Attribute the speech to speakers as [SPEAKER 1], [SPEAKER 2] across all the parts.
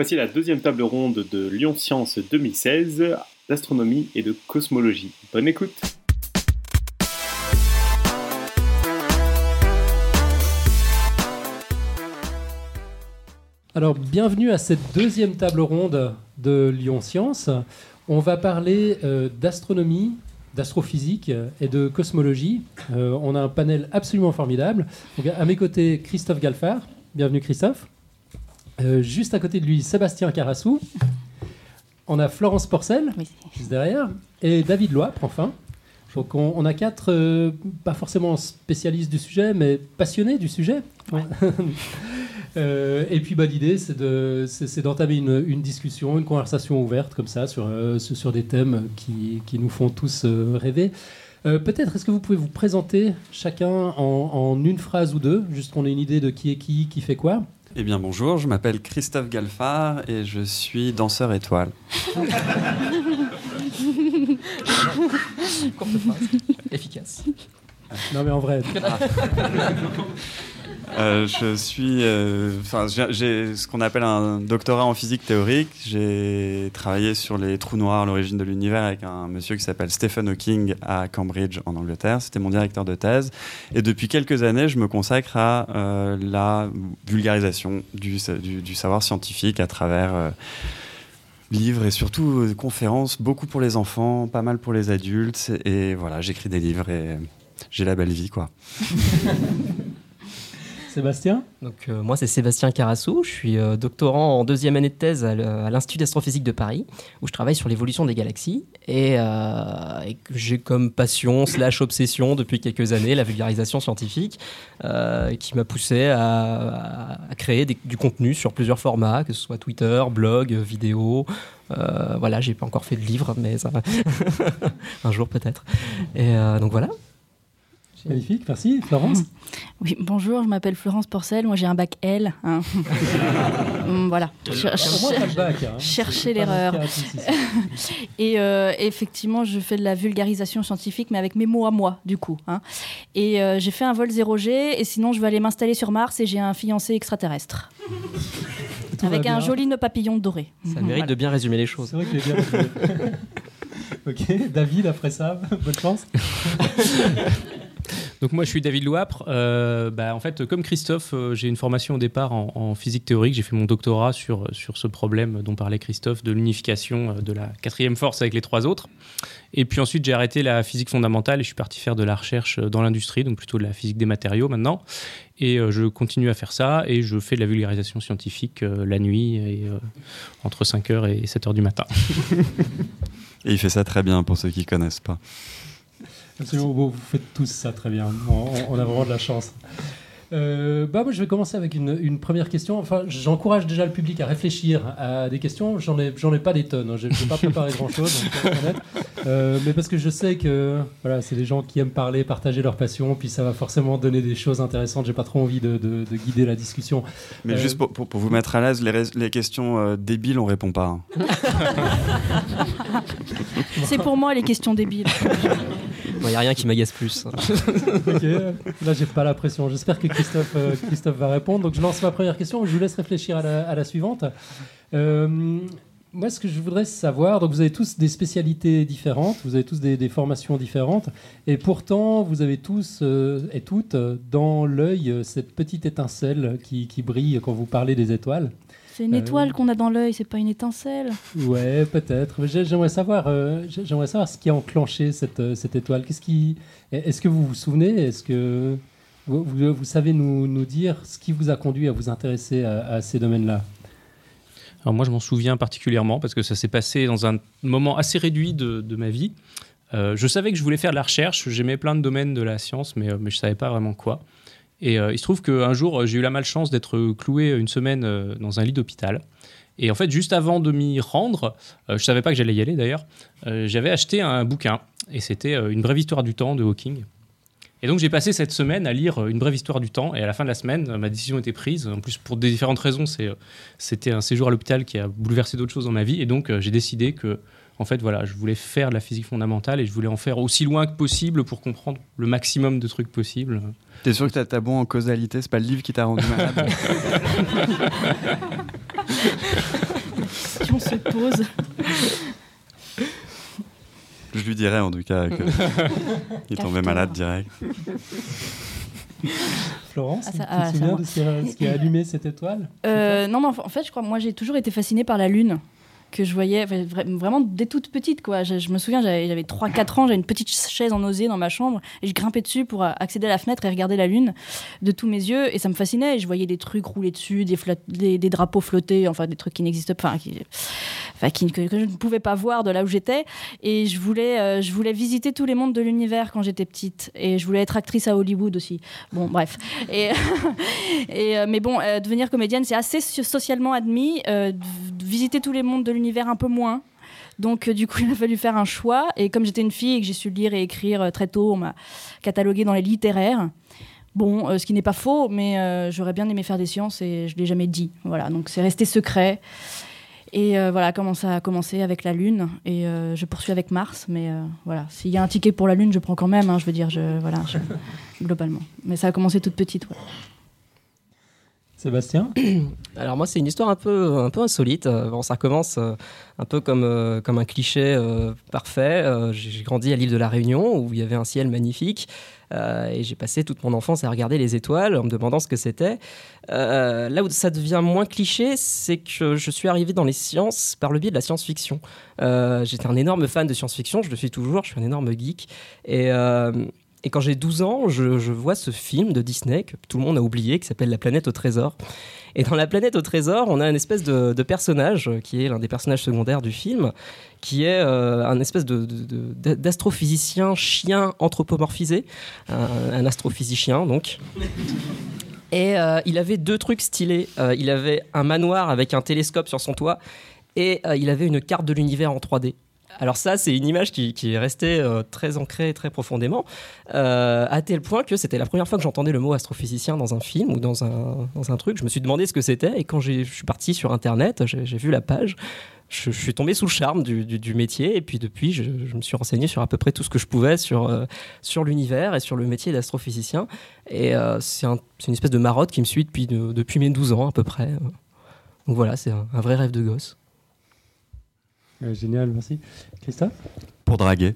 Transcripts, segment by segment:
[SPEAKER 1] Voici la deuxième table ronde de Lyon Science 2016 d'astronomie et de cosmologie. Bonne écoute
[SPEAKER 2] Alors, bienvenue à cette deuxième table ronde de Lyon Science. On va parler euh, d'astronomie, d'astrophysique et de cosmologie. Euh, on a un panel absolument formidable. À mes côtés, Christophe Galfard. Bienvenue Christophe. Euh, juste à côté de lui, Sébastien Carassou. On a Florence Porcel, juste derrière. Et David Loipre, enfin. Donc on, on a quatre, euh, pas forcément spécialistes du sujet, mais passionnés du sujet. Euh, et puis bah, l'idée, c'est de- c'est- c'est d'entamer une, une discussion, une conversation ouverte comme ça sur, euh, sur des thèmes qui, qui nous font tous euh, rêver. Peut-être est-ce que vous pouvez vous présenter chacun en, en une phrase ou deux, juste qu'on ait une idée de qui est qui, qui fait quoi?
[SPEAKER 3] Eh bien bonjour, je m'appelle Christophe Galfard et je suis danseur étoile.
[SPEAKER 4] Efficace.
[SPEAKER 2] Non mais en vrai,
[SPEAKER 3] Euh, je suis, euh, enfin, j'ai- ce qu'on appelle un doctorat en physique théorique. J'ai travaillé sur les trous noirs, l'origine de l'univers, avec un monsieur qui s'appelle Stephen Hawking à Cambridge, en Angleterre. C'était mon directeur de thèse. Et depuis quelques années, je me consacre à euh, la vulgarisation du, sa- du- du savoir scientifique à travers livres et surtout euh, conférences, beaucoup pour les enfants, pas mal pour les adultes. Et voilà, j'écris des livres et j'ai la belle vie, quoi.
[SPEAKER 2] Sébastien.
[SPEAKER 4] Donc, euh, moi, c'est Sébastien Carassou. Je suis euh, doctorant en deuxième année de thèse à l'Institut d'astrophysique de Paris, où je travaille sur l'évolution des galaxies. Et, euh, j'ai comme passion slash obsession depuis quelques années la vulgarisation scientifique, qui m'a poussé à, créer du contenu sur plusieurs formats, que ce soit Twitter, blog, vidéo. Voilà, j'ai pas encore fait de livre, mais ça va. un jour peut-être. Et donc voilà.
[SPEAKER 2] Magnifique, merci. Florence.
[SPEAKER 5] Oui, bonjour, je m'appelle Florence Porcel, moi j'ai un bac L. hein. Voilà. Cher-
[SPEAKER 2] Au moins, t'as le bac, hein.
[SPEAKER 5] Cherchez
[SPEAKER 2] C'est pas
[SPEAKER 5] l'erreur. Et euh, effectivement, je fais de la vulgarisation scientifique, mais avec mes mots à moi, du coup. hein. Et euh, j'ai fait un vol 0G, et sinon je vais aller m'installer sur Mars et j'ai un fiancé extraterrestre.
[SPEAKER 2] Tout
[SPEAKER 5] avec un joli nœud papillon doré.
[SPEAKER 4] Ça mérite de bien résumer les choses.
[SPEAKER 2] C'est vrai que j'ai bien retrouvé. ok, David, après ça, bonne chance.
[SPEAKER 6] Donc moi je suis David Louapre. Euh, bah, en fait comme Christophe, euh, j'ai une formation au départ en, physique théorique. J'ai fait mon doctorat sur, sur ce problème dont parlait Christophe de l'unification euh, de la quatrième force avec les trois autres. Et puis ensuite j'ai arrêté la physique fondamentale et je suis parti faire de la recherche dans l'industrie, donc plutôt de la physique des matériaux maintenant. Et je continue à faire ça et je fais de la vulgarisation scientifique la nuit et entre 5h et 7h du matin.
[SPEAKER 3] Et il fait ça très bien pour ceux qui connaissent pas.
[SPEAKER 2] Absolument, vous vous faites tous ça très bien. On, on a vraiment de la chance. Euh, bah moi, je vais commencer avec une, une première question. Enfin, j'encourage déjà le public à réfléchir à des questions. J'en ai, j'en ai pas des tonnes. hein. Je n'ai pas préparé grand-chose. Euh, mais parce que je sais que voilà, c'est des gens qui aiment parler, partager leur passion, puis ça va forcément donner des choses intéressantes. J'ai pas trop envie de, de- de guider la discussion.
[SPEAKER 3] Mais
[SPEAKER 2] Euh,
[SPEAKER 3] juste pour, pour- pour vous mettre à l'aise, les, questions euh, débiles, on répond pas. hein.
[SPEAKER 5] C'est pour moi les questions débiles.
[SPEAKER 4] Il n'y a rien qui m'agace plus.
[SPEAKER 2] Ok, là j'ai pas la pression. J'espère que Christophe, euh, Christophe va répondre. Donc je lance ma première question. Je vous laisse réfléchir à la, suivante. Euh, moi, ce que je voudrais savoir, donc vous avez tous des spécialités différentes, vous avez tous des, formations différentes, et pourtant vous avez tous euh, et toutes dans l'œil cette petite étincelle qui brille quand vous parlez des étoiles.
[SPEAKER 5] C'est une
[SPEAKER 2] Euh,
[SPEAKER 5] étoile qu'on a dans l'œil, c'est pas une étincelle.
[SPEAKER 2] Ouais, peut-être. J'aimerais savoir, euh, j'ai- j'aimerais savoir ce qui a enclenché cette, euh, cette étoile. Qu'est-ce qui, est-ce que vous vous souvenez? Est-ce que vous, vous- vous savez nous, nous dire ce qui vous a conduit à vous intéresser à, à ces domaines-là?
[SPEAKER 6] Alors moi, je m'en souviens particulièrement parce que ça s'est passé dans un moment assez réduit de, de ma vie. Euh, je savais que je voulais faire de la recherche, j'aimais plein de domaines de la science, mais, euh, mais je ne savais pas vraiment quoi. Et euh, il se trouve qu'un jour, euh, j'ai eu la malchance d'être cloué une semaine euh, dans un lit d'hôpital. Et en fait, juste avant de m'y rendre, je ne savais pas que j'allais y aller d'ailleurs, j'avais acheté un bouquin, et c'était Une brève histoire du temps de Hawking. Et donc j'ai passé cette semaine à lire Une brève histoire du temps, et à la fin de la semaine, ma décision était prise. En plus, pour des différentes raisons, c'était un séjour à l'hôpital qui a bouleversé d'autres choses dans ma vie, et donc j'ai décidé que, en fait, voilà, je voulais faire de la physique fondamentale, et je voulais en faire aussi loin que possible pour comprendre le maximum de trucs possibles.
[SPEAKER 3] T'es sûr que t'as bon en causalité? C'est pas le livre qui t'a rendu malade?
[SPEAKER 5] On se pose.
[SPEAKER 3] Je lui dirais en tout cas qu'il tombait malade direct.
[SPEAKER 2] Florence,
[SPEAKER 5] Ah, ça-
[SPEAKER 2] tu
[SPEAKER 5] ah,
[SPEAKER 2] te
[SPEAKER 5] ça
[SPEAKER 2] souviens
[SPEAKER 5] va.
[SPEAKER 2] de ce qui, a, ce qui a allumé cette étoile?
[SPEAKER 5] Euh, non, mais en en fait, je crois, moi, j'ai toujours été fascinée par la Lune que je voyais vraiment dès toute petite quoi. Je, me souviens j'avais j'avais 3 4 ans, j'avais une petite chaise en osier dans ma chambre et je grimpais dessus pour euh, accéder à la fenêtre et regarder la lune de tous mes yeux et ça me fascinait je voyais des trucs rouler dessus, des, drapeaux flotter, enfin des trucs qui n'existent pas qui, que, je ne pouvais pas voir de là où j'étais et je voulais euh, je voulais visiter tous les mondes de l'univers quand j'étais petite et je voulais être actrice à Hollywood aussi. Bon bref. Et, euh, mais bon devenir comédienne c'est assez so- socialement admis visiter tous les mondes de l'univers un peu moins. Donc, euh, du coup, il a fallu faire un choix. Et comme j'étais une fille et que j'ai su lire et écrire euh, très tôt, on m'a catalogué dans les littéraires. Bon, euh, ce qui n'est pas faux, mais j'aurais bien aimé faire des sciences et je ne l'ai jamais dit. Voilà, donc c'est resté secret. Et voilà comment ça a commencé avec la Lune. Et je poursuis avec Mars. Mais voilà, s'il y a un ticket pour la Lune, je prends quand même. hein, je veux dire, voilà, globalement. Mais ça a commencé toute petite.
[SPEAKER 2] Sébastien
[SPEAKER 4] Alors moi, c'est une histoire un peu, un peu insolite. Euh, Bon, ça commence euh, un peu comme, euh, comme un cliché parfait. J'ai grandi à l'île de la Réunion où il y avait un ciel magnifique. Et j'ai passé toute mon enfance à regarder les étoiles en me demandant ce que c'était. Là où ça devient moins cliché, c'est que je suis arrivé dans les sciences par le biais de la science-fiction. J'étais un énorme fan de science-fiction, je le suis toujours, je suis un énorme geek. Et, et quand j'ai 12 ans, je, vois ce film de Disney que tout le monde a oublié, qui s'appelle La planète au trésor. Et dans La planète au trésor, on a une espèce de, personnage euh, qui est l'un des personnages secondaires du film, qui est euh, un espèce d'astrophysicien chien anthropomorphisé, un, un astrophysicien donc. Et euh, il avait deux trucs stylés. Il avait un manoir avec un télescope sur son toit et il avait une carte de l'univers en 3D. Alors ça, c'est une image qui, est restée euh, très ancrée très profondément, euh, à tel point que c'était la première fois que j'entendais le mot astrophysicien dans un film ou dans un, dans un truc. Je me suis demandé ce que c'était et quand je suis parti sur Internet, j'ai vu la page, je, suis tombé sous le charme du, métier et puis depuis, je, me suis renseigné sur à peu près tout ce que je pouvais sur, euh, sur l'univers et sur le métier d'astrophysicien. Et c'est un- c'est une espèce de marotte qui me suit depuis, de- depuis mes 12 ans à peu près. Donc voilà, c'est un vrai rêve de gosse.
[SPEAKER 2] Euh, Génial, merci. Christophe
[SPEAKER 3] Pour draguer,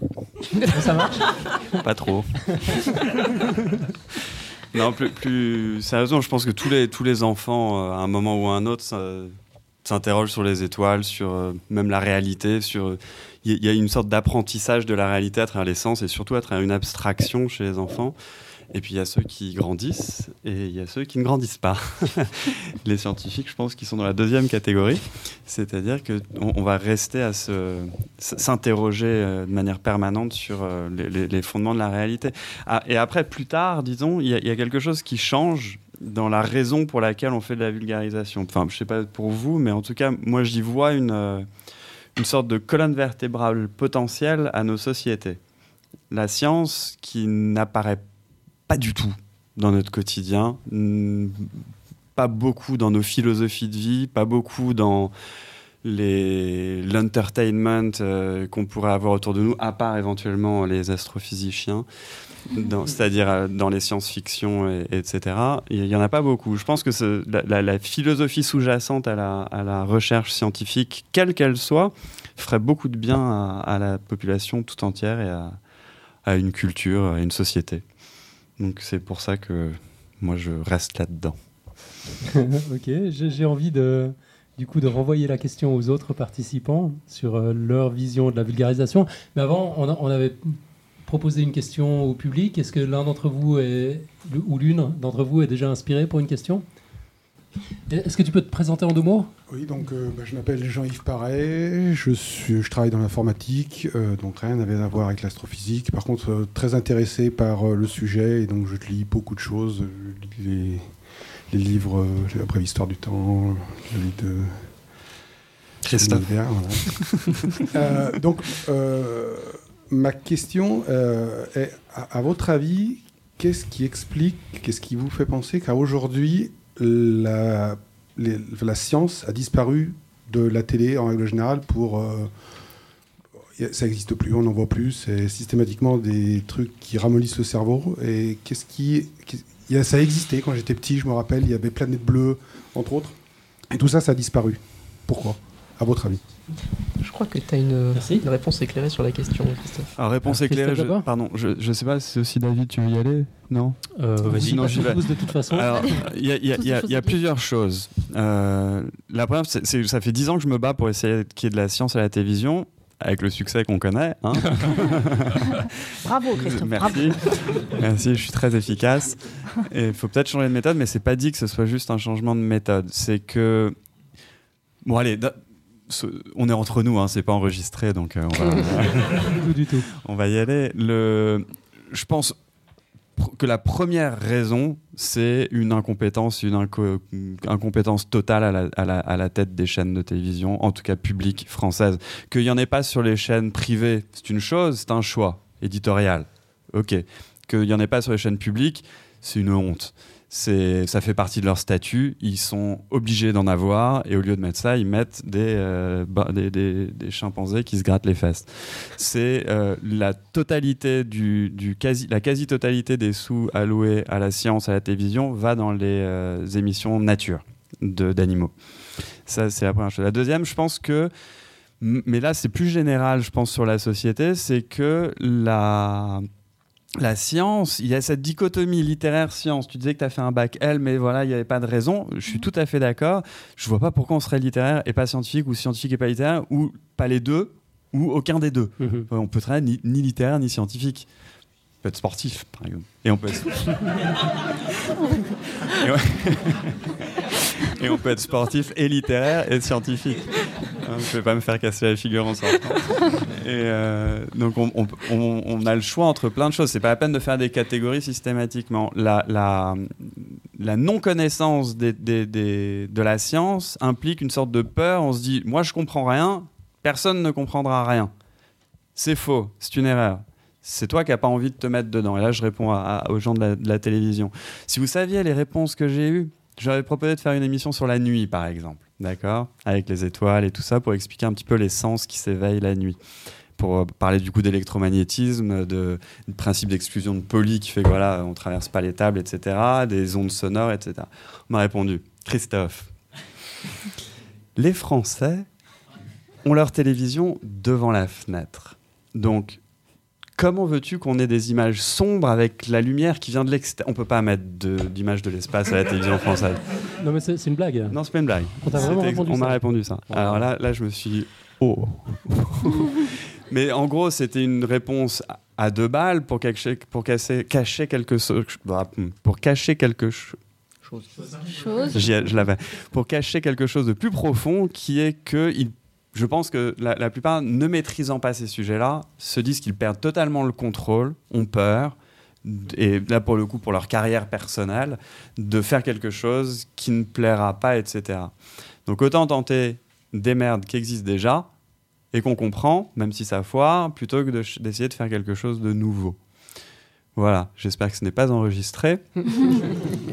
[SPEAKER 2] Ça marche
[SPEAKER 3] pas trop. non, plus, plus sérieusement, je pense que tous les, tous les enfants, euh, à un moment ou à un autre, s'interrogent sur les étoiles, sur euh, même la réalité. sur Il y, il y a une sorte d'apprentissage de la réalité à travers les sens et surtout à travers une abstraction chez les enfants. Et puis il y a ceux qui grandissent et il y a ceux qui ne grandissent pas. les scientifiques, je pense, qui sont dans la deuxième catégorie. C'est-à-dire qu'on on va rester à s'interroger euh, de manière permanente sur euh, les, fondements de la réalité. Ah, et après, plus tard, disons, il y, a- quelque chose qui change dans la raison pour laquelle on fait de la vulgarisation. Enfin, je sais pas pour vous, mais en tout cas, moi, j'y vois une, euh, une sorte de colonne vertébrale potentielle à nos sociétés. La science qui n'apparaît pas du tout dans notre quotidien, mm, pas beaucoup dans nos philosophies de vie, pas beaucoup dans l'entertainment euh, qu'on pourrait avoir autour de nous, à part éventuellement les astrophysiciens, c'est-à-dire euh, dans les science-fiction, et- etc. Il n'y en a pas beaucoup. Je pense que ce- la, la- la philosophie sous-jacente à la, à la recherche scientifique, quelle qu'elle soit, ferait beaucoup de bien à, à la population tout entière et à, à une culture, à une société. Donc c'est pour ça que moi je reste là-dedans.
[SPEAKER 2] Ok, j'ai envie de, du coup, de renvoyer la question aux autres participants sur euh, leur vision de la vulgarisation. Mais avant, on, avait proposé une question au public. Est-ce que l'un d'entre vous est, ou l'une d'entre vous est déjà inspiré pour une question? Est-ce que tu peux te présenter en deux mots?
[SPEAKER 7] Oui, donc euh, bah, je m'appelle Jean-Yves Paré, je, suis, je travaille dans l'informatique, euh, donc rien n'avait à voir avec l'astrophysique. Par contre, euh, très intéressé par euh, le sujet, et donc je lis beaucoup de choses. Je lis les, les livres, euh, la brève histoire du temps, le livre de
[SPEAKER 3] Christophe.
[SPEAKER 7] voilà. Euh, donc, euh, ma question euh, est, à, à votre avis, qu'est-ce qui explique, qu'est-ce qui vous fait penser qu'à aujourd'hui, la, la science a disparu de la télé en règle générale pour... euh, ça n'existe plus, on n'en voit plus, c'est systématiquement des trucs qui ramollissent le cerveau. Et qu'est-ce qui... y a- ça existait quand j'étais petit, je me rappelle, il y avait Planète Bleue, entre autres. Et tout ça, ça a disparu. Pourquoi? À votre avis?
[SPEAKER 4] Je crois que tu as une, réponse éclairée sur la question, Christophe.
[SPEAKER 3] Alors, réponse
[SPEAKER 2] Ah,
[SPEAKER 3] éclairée.
[SPEAKER 2] Christophe
[SPEAKER 3] Je, pardon, je, je sais pas si aussi David, tu veux y aller? Non?
[SPEAKER 6] Euh, Vas-y.
[SPEAKER 3] Sinon,
[SPEAKER 2] Pas
[SPEAKER 3] j'y vais.
[SPEAKER 2] de toute façon.
[SPEAKER 3] Il y a, y y y plusieurs choses. Euh, la première, c'est, ça fait dix ans que je me bats pour essayer qu'il y ait de la science à la télévision, avec le succès qu'on connaît. hein.
[SPEAKER 5] Bravo, Christophe. Bravo.
[SPEAKER 3] Merci. Merci, je suis très efficace. Et il faut peut-être changer de méthode, mais c'est pas dit que ce soit juste un changement de méthode. C'est que. Bon, allez, ce- on est entre nous, hein, c'est pas enregistré, donc euh, on va.
[SPEAKER 2] Du tout, du tout.
[SPEAKER 3] On va y aller. Le... Je pense que la première raison, c'est une incompétence, une inco- une incompétence totale à la, à la- à la tête des chaînes de télévision, en tout cas publiques françaises. Qu'il n'y en ait pas sur les chaînes privées, c'est une chose, c'est un choix éditorial. Ok. Qu'il n'y en ait pas sur les chaînes publiques, c'est une honte. Ça fait partie de leur statut, ils sont obligés d'en avoir, et au lieu de mettre ça, ils mettent des, euh, des, chimpanzés qui se grattent les fesses. C'est euh, la totalité du, du quasi, la quasi-totalité des sous alloués à la science, à la télévision, va dans les euh, émissions nature d'animaux. Ça, c'est la première chose. La deuxième, je pense que, mais là, c'est plus général, je pense, sur la société, c'est que la la science, il y a cette dichotomie littéraire-science. Tu disais que tu as fait un bac L, mais voilà, il n'y avait pas de raison. Je suis tout à fait d'accord. Je vois pas pourquoi on serait littéraire et pas scientifique, ou scientifique et pas littéraire, ou pas les deux, ou aucun des deux.
[SPEAKER 2] Mhm.
[SPEAKER 3] On peut être ni, ni littéraire ni scientifique. On peut être sportif, par exemple. Et on peut être... et, on peut être sportif et littéraire et scientifique. Hein, Je vais pas me faire casser la figure en sortant. Et euh, donc on, a le choix entre plein de choses. C'est pas la peine de faire des catégories systématiquement. La, non-connaissance de la science implique une sorte de peur. On se dit, moi je comprends rien, personne ne comprendra rien. C'est faux, c'est une erreur. C'est toi qui n'as pas envie de te mettre dedans. Et là, je réponds aux gens de la, de la télévision. Si vous saviez les réponses que j'ai eues, j'aurais proposé de faire une émission sur la nuit, par exemple. D'accord Avec les étoiles et tout ça, pour expliquer un petit peu les sens qui s'éveillent la nuit. Pour euh, parler du coup d'électromagnétisme, de, du principe d'exclusion de poli qui fait que voilà, on traverse pas les tables, etc., des ondes sonores, etc. On m'a répondu, Christophe, les Français ont leur télévision devant la fenêtre. Donc, comment veux-tu qu'on ait des images sombres avec la lumière qui vient de l'extérieur On peut pas mettre de- d'image de, l'espace à la télévision française.
[SPEAKER 2] Non, mais c'est une blague.
[SPEAKER 3] Non, c'est pas une blague.
[SPEAKER 2] On
[SPEAKER 3] m'a répondu ça. Alors là, là, je me suis dit, oh. Mais en gros, c'était une réponse à- deux balles pour cacher, pour casser, cacher quelque chose. Pour cacher quelque chose.
[SPEAKER 5] Chose.
[SPEAKER 3] Je l'avais. Pour cacher quelque chose de plus profond qui est que il- je pense que la, plupart, ne maîtrisant pas ces sujets-là, se disent qu'ils perdent totalement le contrôle, ont peur, et là pour le coup, pour leur carrière personnelle, de faire quelque chose qui ne plaira pas, etc. Donc autant tenter des merdes qui existent déjà et qu'on comprend, même si ça foire, plutôt que d'essayer de faire quelque chose de nouveau. Voilà, j'espère que ce n'est pas enregistré.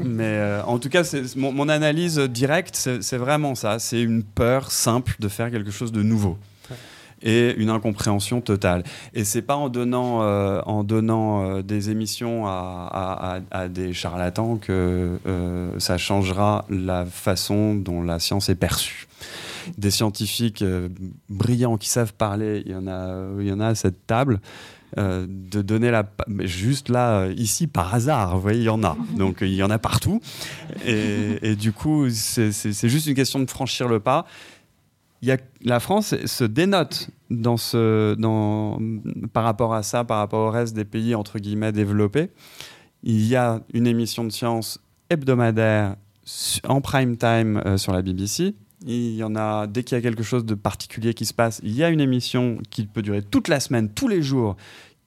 [SPEAKER 3] Mais euh, en tout cas, c'est- mon, mon analyse directe, c'est vraiment ça. C'est une peur simple de faire quelque chose de nouveau. Et une incompréhension totale. Et c'est pas en donnant, euh, en donnant euh, des émissions à, à- à- à des charlatans que euh, ça changera la façon dont la science est perçue. Des scientifiques brillants qui savent parler, il y en a, il y en a à cette table. Euh, de donner la juste là euh, ici par hasard vous voyez il y en a donc euh, il y en a partout et, et du coup c'est- juste une question de franchir le pas il y a, la France se dénote dans ce, dans, par rapport à ça, par rapport au reste des pays entre guillemets développés. Il y a une émission de science hebdomadaire en prime time euh, sur la BBC. Il y en a dès qu'il y a quelque chose de particulier qui se passe, il y a une émission qui peut durer toute la semaine, tous les jours,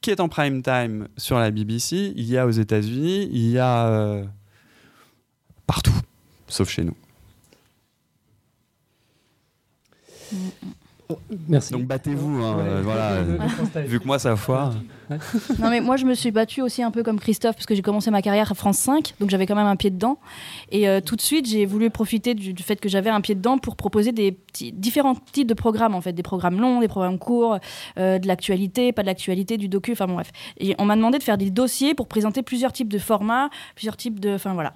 [SPEAKER 3] qui est en prime time sur la BBC. Il y a aux États-Unis, il y a euh, partout, sauf chez nous.
[SPEAKER 2] Merci.
[SPEAKER 3] Donc battez-vous, hein,
[SPEAKER 2] Ouais,
[SPEAKER 3] euh, voilà. Vu que moi ça foire.
[SPEAKER 5] Non, mais moi, je me suis battue aussi un peu comme Christophe, parce que j'ai commencé ma carrière à France 5, donc j'avais quand même un pied dedans. Et euh, tout de suite, j'ai voulu profiter du, fait que j'avais un pied dedans pour proposer des différents types de programmes, en fait. Des programmes longs, des programmes courts, euh, de l'actualité, pas de l'actualité, du docu, enfin bon, bref. Et on m'a demandé de faire des dossiers pour présenter plusieurs types de formats, plusieurs types de. Enfin voilà.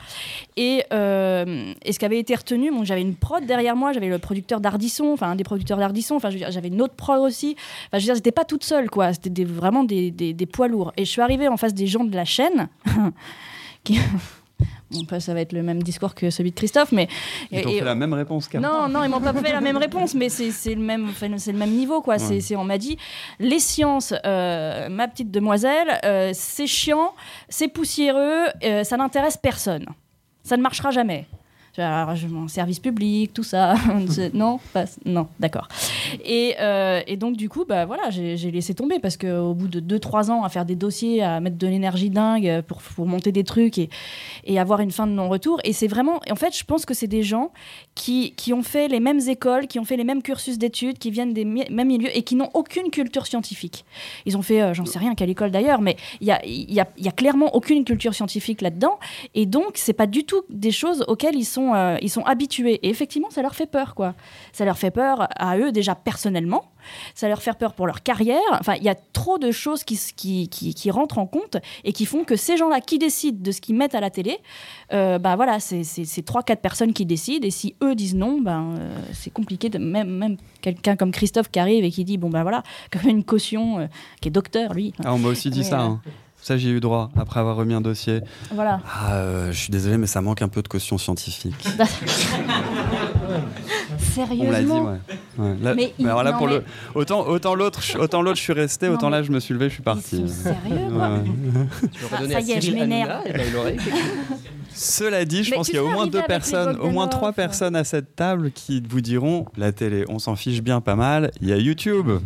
[SPEAKER 5] Et, euh, ce qui avait été retenu, bon, j'avais une prod derrière moi, j'avais le producteur d'Ardisson, enfin un des producteurs d'Ardisson, enfin j'avais une autre prod aussi. Enfin, je veux dire, j'étais pas toute seule, quoi. C'était vraiment des, des- des poids lourds. Et je suis arrivée en face des gens de la chaîne. qui... Bon, ça va être le même discours que celui de Christophe, mais.
[SPEAKER 3] Ils t'ont fait la même réponse moi.
[SPEAKER 5] non, non, ils m'ont pas fait la même réponse, mais c'est le même, enfin, c'est le même niveau, quoi. C'est, on m'a dit, les sciences, euh, ma petite demoiselle, euh, c'est chiant, c'est poussiéreux, euh, ça n'intéresse personne. Ça ne marchera jamais. Alors, je- mon service public, tout ça, non, pas- non, d'accord. Et, euh, et donc du coup, bah voilà, j'ai laissé tomber parce qu'au bout de 2-3 ans à faire des dossiers, à mettre de l'énergie dingue pour, pour monter des trucs et, et avoir une fin de non-retour. Et c'est vraiment, en fait, je pense que c'est des gens qui, qui ont fait les mêmes écoles, qui ont fait les mêmes cursus d'études, qui viennent des mêmes milieux et qui n'ont aucune culture scientifique. Ils ont fait, euh, j'en sais rien, quelle école d'ailleurs, mais il y a, y, y a clairement aucune culture scientifique là-dedans. Et donc, c'est pas du tout des choses auxquelles ils sont, euh, ils sont habitués. Et effectivement, ça leur fait peur, quoi. Ça leur fait peur à eux déjà personnellement. Ça leur fait peur pour leur carrière. Enfin, il y a trop de choses qui, s- qui, qui, qui rentrent en compte et qui font que ces gens-là qui décident de ce qu'ils mettent à la télé, euh, bah voilà, c'est c'est- c'est trois, quatre personnes qui décident. Et si eux disent non, ben euh, c'est compliqué. De, même même quelqu'un comme Christophe qui arrive et qui dit bon ben voilà, comme une caution, euh, qui est docteur lui.
[SPEAKER 3] Ah, on m'a aussi dit ça. hein. Ça, j'y ai eu droit après avoir remis un dossier.
[SPEAKER 5] Voilà.
[SPEAKER 3] Ah, euh, je suis désolé, mais ça manque un peu de caution scientifique.
[SPEAKER 5] Sérieusement.
[SPEAKER 3] On l'a dit, ouais. Ouais, là-
[SPEAKER 5] Mais il-
[SPEAKER 3] alors là,
[SPEAKER 5] non,
[SPEAKER 3] pour
[SPEAKER 5] mais-
[SPEAKER 3] le, autant, autant l'autre, je- autant l'autre, je suis resté, autant
[SPEAKER 5] mais
[SPEAKER 3] là, je me suis levé, je suis
[SPEAKER 5] Ils
[SPEAKER 3] parti.
[SPEAKER 5] sont sérieux.
[SPEAKER 3] Ouais.
[SPEAKER 4] Tu
[SPEAKER 5] ça y est, je m'énerve.
[SPEAKER 3] Cela dit, je
[SPEAKER 5] Mais
[SPEAKER 3] pense qu'il y a au moins deux personnes, au moins trois personnes à cette table qui vous diront la télé, on s'en fiche bien pas mal. Il y a YouTube.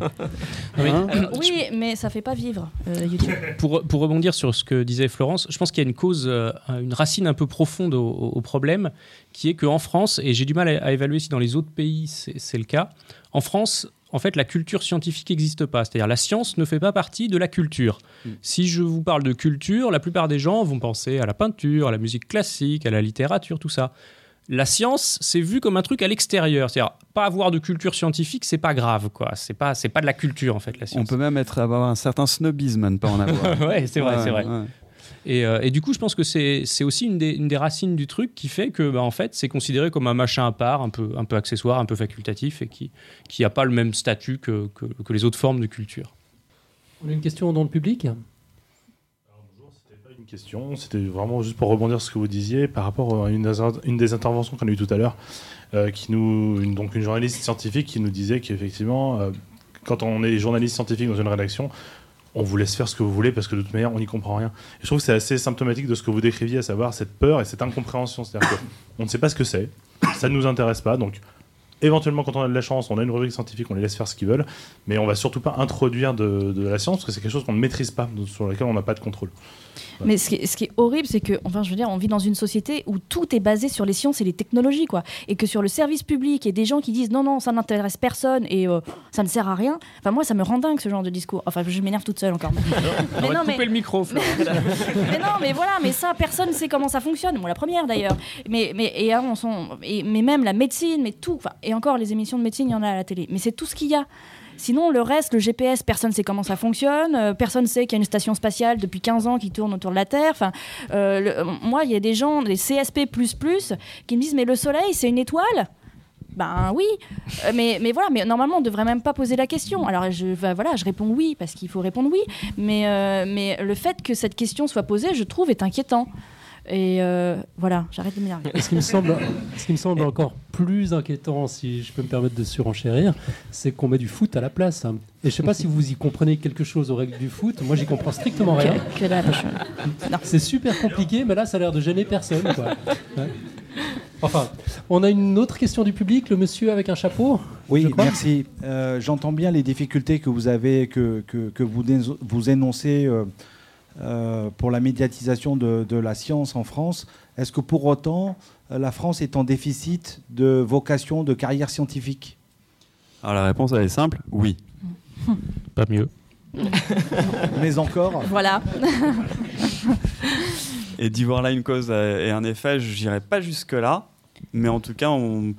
[SPEAKER 6] Oui.
[SPEAKER 3] Hein
[SPEAKER 5] Oui, mais ça fait pas vivre euh, YouTube.
[SPEAKER 6] Pour, pour rebondir sur ce que disait Florence, je pense qu'il y a une cause, euh, une racine un peu profonde au, problème, qui est qu'en France, et j'ai du mal à, à évaluer si dans les autres pays c'est le cas, en France, en fait, la culture scientifique n'existe pas. C'est-à-dire la science ne fait pas partie de la culture.
[SPEAKER 3] Mm.
[SPEAKER 6] Si je vous parle de culture, la plupart des gens vont penser à la peinture, à la musique classique, à la littérature, tout ça. La science, c'est vu comme un truc à l'extérieur. C'est-à-dire, pas avoir de culture scientifique, c'est pas grave, quoi. C'est pas, c'est pas de la culture, en fait, la
[SPEAKER 3] On
[SPEAKER 6] science.
[SPEAKER 3] peut même être, avoir un certain snobisme à ne pas en avoir.
[SPEAKER 6] ouais, c'est vrai,
[SPEAKER 3] Ouais,
[SPEAKER 6] c'est vrai.
[SPEAKER 3] ouais.
[SPEAKER 6] Et, euh, et du coup, je pense que c'est aussi une des, une des racines du truc qui fait que, bah, en fait, c'est considéré comme un machin à part, un peu, un peu accessoire, un peu facultatif, et qui qui n'a pas le même statut que, que, que les autres formes de culture.
[SPEAKER 2] On a une question dans le public
[SPEAKER 8] C'était pas une question, c'était vraiment juste pour rebondir sur ce que vous disiez par rapport à une des, une des interventions qu'on a eues tout à l'heure, euh, qui nous, une, donc une journaliste scientifique qui nous disait qu'effectivement, euh, quand on est journaliste scientifique dans une rédaction, on vous laisse faire ce que vous voulez parce que de toute manière, on n'y comprend rien. Et je trouve que c'est assez symptomatique de ce que vous décriviez, à savoir cette peur et cette incompréhension. C'est-à-dire qu'on ne sait pas ce que c'est, ça ne nous intéresse pas, donc éventuellement, quand on a de la chance, on a une rubrique scientifique, on les laisse faire ce qu'ils veulent, mais on va surtout pas introduire de, de la science parce que c'est quelque chose qu'on ne maîtrise pas, sur laquelle on n'a pas de contrôle.
[SPEAKER 5] Mais ce qui, est, ce qui est horrible, c'est que, enfin, je veux dire, on vit dans une société où tout est basé sur les sciences et les technologies, quoi. Et que sur le service public, il y a des gens qui disent non, non, ça n'intéresse personne et euh, ça ne sert à rien. Enfin, moi, ça me rend dingue ce genre de discours. Enfin, je m'énerve toute seule encore. mais, non, mais,
[SPEAKER 6] le micro, Florent.
[SPEAKER 5] mais non, mais voilà, mais ça, personne ne sait comment ça fonctionne. Moi, la première d'ailleurs. Mais, mais, et, hein, on et- mais même la médecine, mais tout. Enfin, et encore, les émissions de médecine, il y en a à la télé. Mais c'est tout ce qu'il y a. Sinon, le reste, le GPS, personne ne sait comment ça fonctionne. euh, personne ne sait qu'il y a une station spatiale depuis 15 ans qui tourne autour de la Terre. Enfin, euh, le- euh, moi, il y a des gens, des CSP, qui me disent Mais le Soleil, c'est une étoile? Ben oui, Euh, mais, voilà, mais normalement on devrait même pas poser la question. Alors je, voilà, je réponds oui parce qu'il faut répondre oui, mais le fait que cette question soit posée, je trouve, est inquiétant. Et euh, voilà, j'arrête de m'énerver.
[SPEAKER 2] Et ce qui me semble, ce qui me semble encore plus inquiétant, si je peux me permettre de surenchérir, c'est qu'on met du foot à la place. hein. Et je sais pas si vous y comprenez quelque chose aux règles du foot. Moi, j'y comprends strictement rien.
[SPEAKER 5] Que, que
[SPEAKER 2] C'est super compliqué, mais là, ça a l'air de gêner personne. quoi. Ouais. Enfin, on a une autre question du public, le monsieur avec un chapeau.
[SPEAKER 9] Oui, merci. Euh, J'entends bien les difficultés que vous avez, que, que, que vous, vous énoncez euh, pour la médiatisation de, de la science en France. Est-ce que pour autant, euh, la France est en déficit de vocation de carrière scientifique?
[SPEAKER 3] Alors la réponse elle est simple, oui.
[SPEAKER 6] Pas mieux.
[SPEAKER 9] Mais encore?
[SPEAKER 5] Voilà.
[SPEAKER 3] Et d'y voir là une cause et un effet, je n'irai pas jusque-là. Mais en tout cas, on,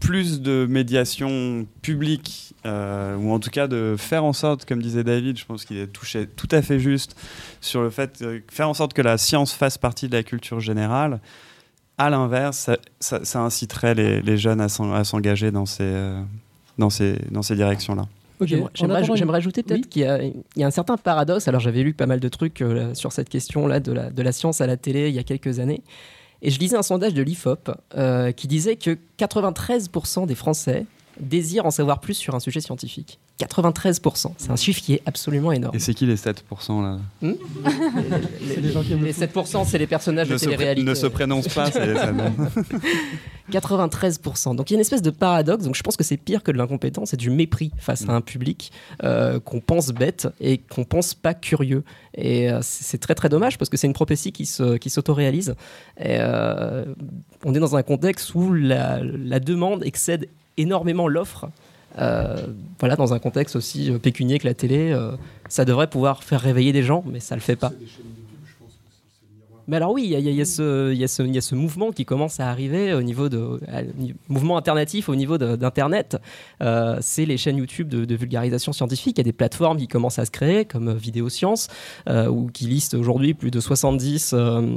[SPEAKER 3] plus de médiation publique, euh, ou en tout cas de faire en sorte, comme disait David, je pense qu'il est touché tout à fait juste sur le fait de faire en sorte que la science fasse partie de la culture générale. À l'inverse, ça, ça- ça inciterait les, les jeunes à s'en- à s'engager dans ces, euh, dans ces, dans ces directions-là.
[SPEAKER 4] J'aimerais- ajouter peut-être
[SPEAKER 2] Oui.
[SPEAKER 4] qu'il y, a- il y a un certain paradoxe. Alors j'avais lu pas mal de trucs euh, sur cette question-là de la, de la science à la télé il y a quelques années. Et je lisais un sondage de l'IFOP euh, qui disait que 93% des Français désirent en savoir plus sur un sujet scientifique. 93%. C'est un chiffre qui est absolument énorme.
[SPEAKER 3] Et c'est qui les 7% là
[SPEAKER 2] C'est les gens qui aiment le
[SPEAKER 4] Les
[SPEAKER 2] foot.
[SPEAKER 4] 7%, c'est les personnages
[SPEAKER 3] ne
[SPEAKER 4] de télé-réalité.
[SPEAKER 3] ne se prénonce pas. c'est- ça-
[SPEAKER 4] 93%. Donc il y a une espèce de paradoxe. Donc je pense que c'est pire que de l'incompétence, c'est du mépris face à un public euh, qu'on pense bête et qu'on pense pas curieux. Et euh, c'est très très dommage parce que c'est une prophétie qui se- qui s'auto-réalise. Et euh, on est dans un contexte où la, la demande excède énormément l'offre. Euh, voilà, dans un contexte aussi euh, pécunier que la télé, euh, ça devrait pouvoir faire réveiller des gens, mais ça le fait pas. Mais alors oui, il y, a- y y ce- y a mouvement qui commence à arriver au niveau de à- mouvement alternatif au niveau d'internet. Euh, c'est les chaînes YouTube de, de vulgarisation scientifique. Il y a des plateformes qui commencent à se créer comme Vidéoscience euh, ou qui listent aujourd'hui plus de 70 euh,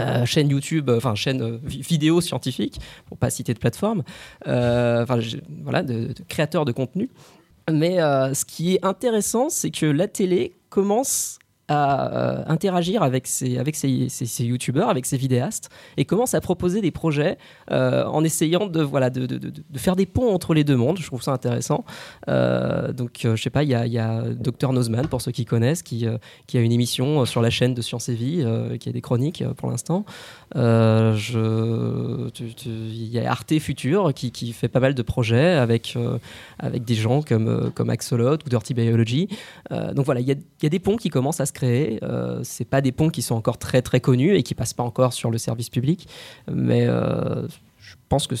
[SPEAKER 4] euh, chaînes YouTube, euh, enfin chaînes euh, vi- vidéo scientifiques, pour pas citer de plateforme, enfin voilà, de, créateurs de contenu. Mais ce qui est intéressant, c'est que la télé commence à euh, interagir avec ses, avec ses, ses- ses youtubeurs, avec ses vidéastes, et commence à proposer des projets euh, en essayant de, voilà, de, de- de- faire des ponts entre les deux mondes. Je trouve ça intéressant. Euh, donc, euh, je sais pas, il y a, y a Dr Nozman, pour ceux qui connaissent, qui, qui a une émission sur la chaîne de Science et Vie, qui a des chroniques pour l'instant. Il y a Arte Future qui, qui fait pas mal de projets avec, avec des gens comme, comme Axolot ou Dirty Biology. Donc voilà, il y a, y a des ponts qui commencent à se créer. Euh, c'est pas des ponts qui sont encore très très connus et qui passent pas encore sur le service public, mais euh, je pense que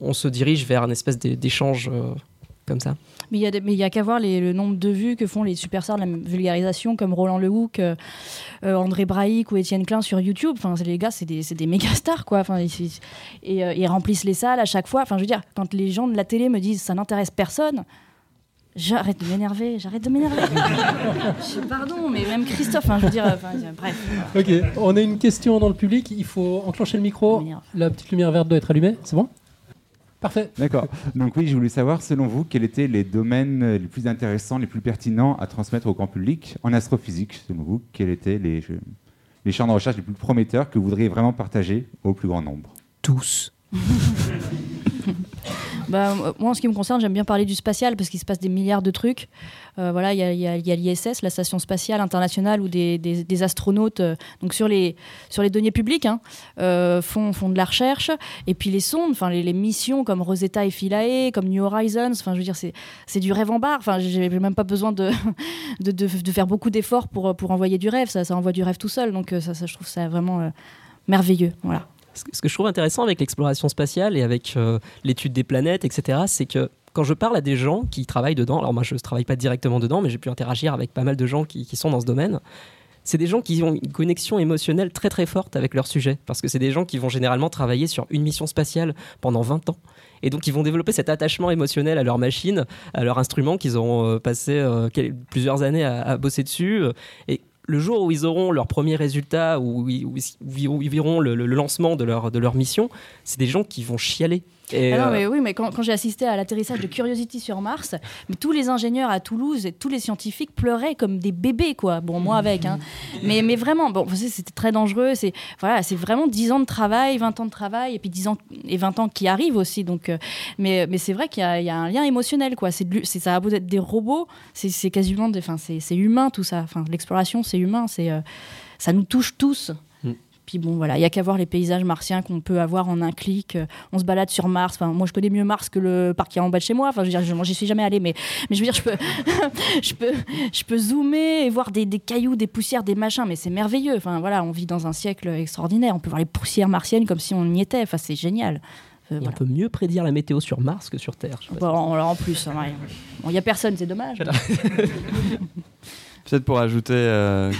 [SPEAKER 4] on, se dirige vers une espèce d'é- d'échange euh, comme ça.
[SPEAKER 5] Mais il y a, qu'à voir le nombre de vues que font les superstars de la vulgarisation comme Roland Lehoucq, euh, André Braïc ou Étienne Klein sur YouTube. Enfin, les gars, c'est des, des méga stars, quoi. Enfin, ils, ils remplissent les salles à chaque fois. Enfin, je veux dire, quand les gens de la télé me disent ça n'intéresse personne, j'arrête de m'énerver, j'arrête de m'énerver. Pardon, mais même Christophe, hein, je veux dire, enfin, bref.
[SPEAKER 2] Ok, on a une question dans le public. Il faut enclencher le micro. La petite lumière verte doit être allumée. C'est bon? Parfait.
[SPEAKER 10] D'accord. Donc oui, je voulais savoir, selon vous, quels étaient les domaines les plus intéressants, les plus pertinents à transmettre au grand public en astrophysique, selon vous Quels étaient les, les champs de recherche les plus prometteurs que vous voudriez vraiment partager au plus grand nombre?
[SPEAKER 4] Tous.
[SPEAKER 5] Bah, moi, en ce qui me concerne, j'aime bien parler du spatial parce qu'il se passe des milliards de trucs. Euh, voilà, il y a, l'ISS, la station spatiale internationale, où des, astronautes, euh, donc sur les, sur les hein, euh, font, de la recherche. Et puis les sondes, enfin les, missions comme Rosetta et Philae, comme New Horizons, enfin je veux dire, c'est du rêve en barre. Enfin, j'ai même pas besoin de, faire beaucoup d'efforts pour, envoyer du rêve. Ça, envoie du rêve tout seul. Donc ça, je trouve ça vraiment merveilleux. Voilà.
[SPEAKER 4] Ce que- je trouve intéressant avec l'exploration spatiale et avec euh, l'étude des planètes, etc., c'est que quand je parle à des gens qui travaillent dedans, alors moi je ne travaille pas directement dedans, mais j'ai pu interagir avec pas mal de gens qui, sont dans ce domaine, c'est des gens qui ont une connexion émotionnelle très très forte avec leur sujet, parce que c'est des gens qui vont généralement travailler sur une mission spatiale pendant 20 ans. Et donc ils vont développer cet attachement émotionnel à leur machine, à leur instrument qu'ils auront euh, passé euh, plusieurs années à, bosser dessus. Le jour où ils auront leurs premiers résultats, où ils, où verront le, le- le lancement de leur, de leur mission, c'est des gens qui vont chialer. Et,
[SPEAKER 5] Ah non,
[SPEAKER 4] euh,
[SPEAKER 5] mais oui, mais quand, quand j'ai assisté à l'atterrissage de Curiosity sur Mars, mais tous les ingénieurs à Toulouse et tous les scientifiques pleuraient comme des bébés, quoi. Bon, moi avec, hein. Mais, mais vraiment, bon, vous savez, c'était très dangereux. C'est voilà, c'est vraiment 10 ans de travail, 20 ans de travail, et puis 10 ans et 20 ans qui arrivent aussi. Donc, euh, mais, mais c'est vrai qu'il y, a- il y a un lien émotionnel, quoi. C'est ça a beau être des robots, c'est quasiment, enfin, c'est c'est humain tout ça. Enfin, l'exploration, c'est humain, c'est euh, ça nous touche tous. Puis bon, voilà, il y a qu'à voir les paysages martiens qu'on peut avoir en un clic. Euh, On se balade sur Mars. Enfin, moi, je connais mieux Mars que le parc qui est en bas de chez moi. Enfin, je veux dire, j'y suis jamais allée, mais, mais je veux dire, je peux, je peux, je peux zoomer et voir des, des cailloux, des poussières, des machins. Mais c'est merveilleux. Enfin, voilà, on vit dans un siècle extraordinaire. On peut voir les poussières martiennes comme si on y était. Enfin, c'est génial.
[SPEAKER 4] Euh, On peut mieux prédire la météo sur Mars que sur Terre. je sais pas
[SPEAKER 5] Bon, en plus, hein, ouais. Bon, il n'y a personne, c'est dommage.
[SPEAKER 3] Peut-être pour ajouter euh,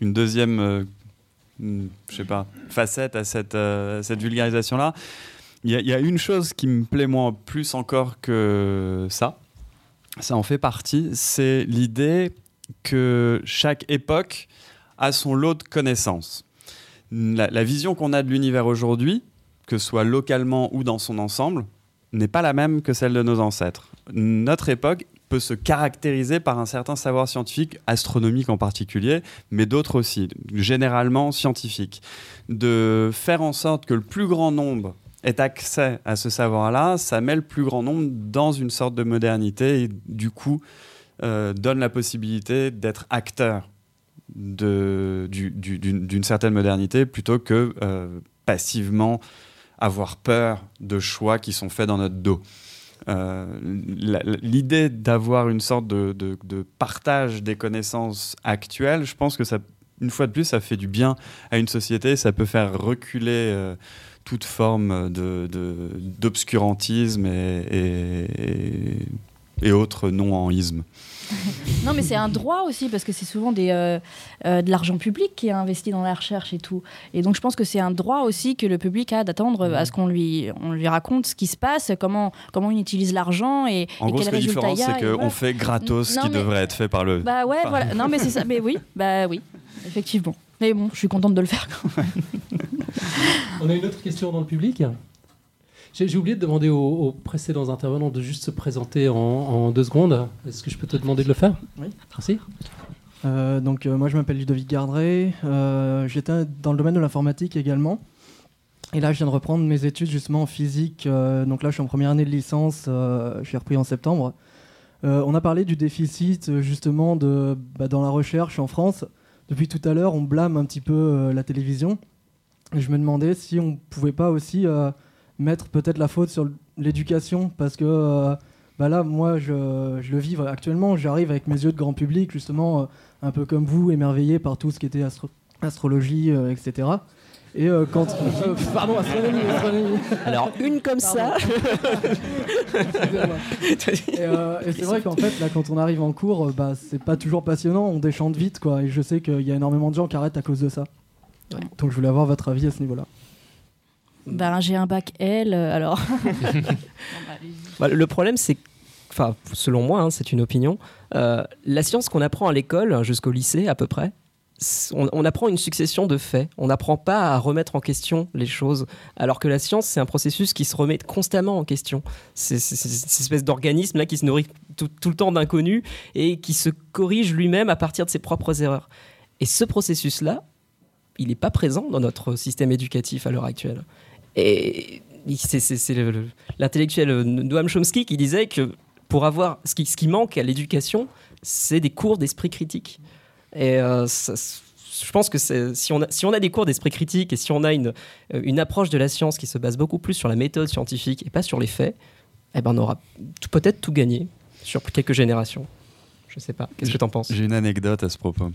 [SPEAKER 3] une deuxième, euh, je sais pas, facette à cette, euh, cette vulgarisation-là. Il y, a- une chose qui me plaît moi plus encore que ça. Ça en fait partie. C'est l'idée que chaque époque a son lot de connaissances. La, la vision qu'on a de l'univers aujourd'hui, que ce soit localement ou dans son ensemble, n'est pas la même que celle de nos ancêtres. Notre époque peut se caractériser par un certain savoir scientifique, astronomique en particulier, mais d'autres aussi, généralement scientifiques. De faire en sorte que le plus grand nombre ait accès à ce savoir-là, ça met le plus grand nombre dans une sorte de modernité et du coup euh, donne la possibilité d'être acteur d'une certaine modernité plutôt que euh, passivement avoir peur de choix qui sont faits dans notre dos. Euh, L'idée d'avoir une sorte de, partage des connaissances actuelles, je pense que ça, une fois de plus, ça fait du bien à une société, ça peut faire reculer euh, toute forme d'obscurantisme et- et autres non-en-ismes.
[SPEAKER 5] Non, mais c'est un droit aussi, parce que c'est souvent des, euh, euh, de l'argent public qui est investi dans la recherche et tout. Et donc, je pense que c'est un droit aussi que le public a d'attendre à ce qu'on lui, on lui raconte ce qui se passe, comment, comment on utilise l'argent et,
[SPEAKER 3] En
[SPEAKER 5] et
[SPEAKER 3] gros,
[SPEAKER 5] résultats
[SPEAKER 3] différent,
[SPEAKER 5] il y a.
[SPEAKER 3] c'est
[SPEAKER 5] et
[SPEAKER 3] qu'on
[SPEAKER 5] voilà.
[SPEAKER 3] fait gratos ce
[SPEAKER 5] Non,
[SPEAKER 3] qui
[SPEAKER 5] mais-
[SPEAKER 3] devrait être fait par le.
[SPEAKER 5] Bah ouais,
[SPEAKER 3] par-
[SPEAKER 5] voilà. Non, mais c'est ça. Mais oui, bah oui, effectivement. Mais bon, je suis contente de le faire quand même.
[SPEAKER 2] On a une autre question dans le public J'ai oublié de demander aux, aux précédents intervenants de juste se présenter en, en deux secondes. Est-ce que je peux te demander de le faire?
[SPEAKER 11] Oui.
[SPEAKER 2] Merci.
[SPEAKER 11] Euh, donc euh, moi je m'appelle Ludovic Gardré, Euh, j'étais dans le domaine de l'informatique également. Et là je viens de reprendre mes études justement en physique, Euh, donc là je suis en première année de licence, euh, je suis repris en septembre. Euh, on a parlé du déficit justement de, bah, dans la recherche en France. Depuis tout à l'heure on blâme un petit peu euh, la télévision. Et je me demandais si on pouvait pas aussi euh, mettre peut-être la faute sur l'éducation parce que euh, bah là, moi, je, je le vis actuellement. J'arrive avec mes yeux de grand public, justement, euh, un peu comme vous, émerveillé par tout ce qui était astro- astrologie, euh, etc. Et euh, quand. euh, pardon, astronomie, astronomie.
[SPEAKER 4] Alors, une comme ça.
[SPEAKER 11] Excusez-moi. et euh, et c'est vrai qu'en fait, là, quand on arrive en cours, bah, c'est pas toujours passionnant, on déchante vite, quoi. Et je sais qu'il y a énormément de gens qui arrêtent à cause de ça. Donc, je voulais avoir votre avis à ce niveau-là.
[SPEAKER 5] Ben, j'ai un bac L, euh, alors.
[SPEAKER 4] Bah, le problème, c'est, que- enfin, selon moi, hein, c'est une opinion. euh, la science qu'on apprend à l'école jusqu'au lycée à peu près, on, on apprend une succession de faits. On n'apprend pas à remettre en question les choses. Alors que la science, c'est un processus qui se remet constamment en question. C'est cette espèce d'organisme là qui se nourrit tout, tout le temps d'inconnus et qui se corrige lui-même à partir de ses propres erreurs. Et ce processus-là, il n'est pas présent dans notre système éducatif à l'heure actuelle. Et c'est- c'est c'est le- le- l'intellectuel euh, Noam Chomsky qui disait que pour avoir ce qui, ce qui manque à l'éducation, c'est des cours d'esprit critique. Et euh, je pense que si on, a, si on a des cours d'esprit critique et si on a une, euh, une approche de la science qui se base beaucoup plus sur la méthode scientifique et pas sur les faits, eh ben on aura peut-être tout gagné sur quelques générations. Je sais pas. Qu'est-ce que t'en penses?
[SPEAKER 3] J'ai une anecdote à ce propos.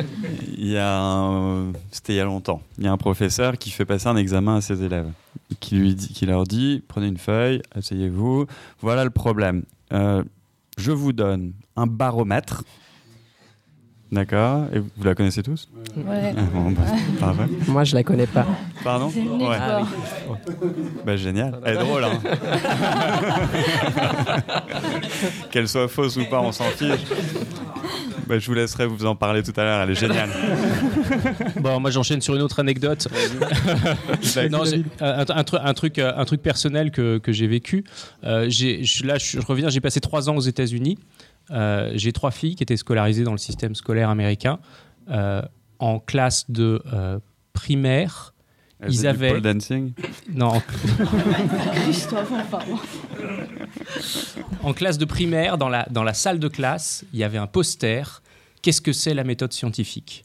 [SPEAKER 3] il y a un- C'était il y a longtemps. Il y a un professeur qui fait passer un examen à ses élèves, qui, lui dit, qui leur dit prenez une feuille, asseyez-vous. Voilà le problème. Euh, je vous donne un baromètre. D'accord Et vous la connaissez tous
[SPEAKER 5] Ouais.
[SPEAKER 3] Ah, bon, bah.
[SPEAKER 4] Moi, je la connais pas.
[SPEAKER 3] Pardon Ouais.
[SPEAKER 5] fort.
[SPEAKER 3] Bah, génial. Elle est drôle, hein Qu'elle soit fausse ou pas, on s'en fiche. Bah, je vous laisserai vous en parler tout à l'heure, elle est géniale.
[SPEAKER 6] Bon, moi j'enchaîne sur une autre anecdote. non, un, un tru- un truc, un truc personnel que, que j'ai vécu. Euh, là, je reviens, j'ai passé trois ans aux États-Unis. Euh, j'ai trois filles qui étaient scolarisées dans le système scolaire américain. Euh, en classe de euh, primaire, ils
[SPEAKER 3] faisait du
[SPEAKER 6] avaient.
[SPEAKER 3] pole dancing
[SPEAKER 6] Non, en-
[SPEAKER 5] Christophe, enfin.
[SPEAKER 6] en classe de primaire, dans la, dans la salle de classe, il y avait un poster. Qu'est-ce que c'est la méthode scientifique?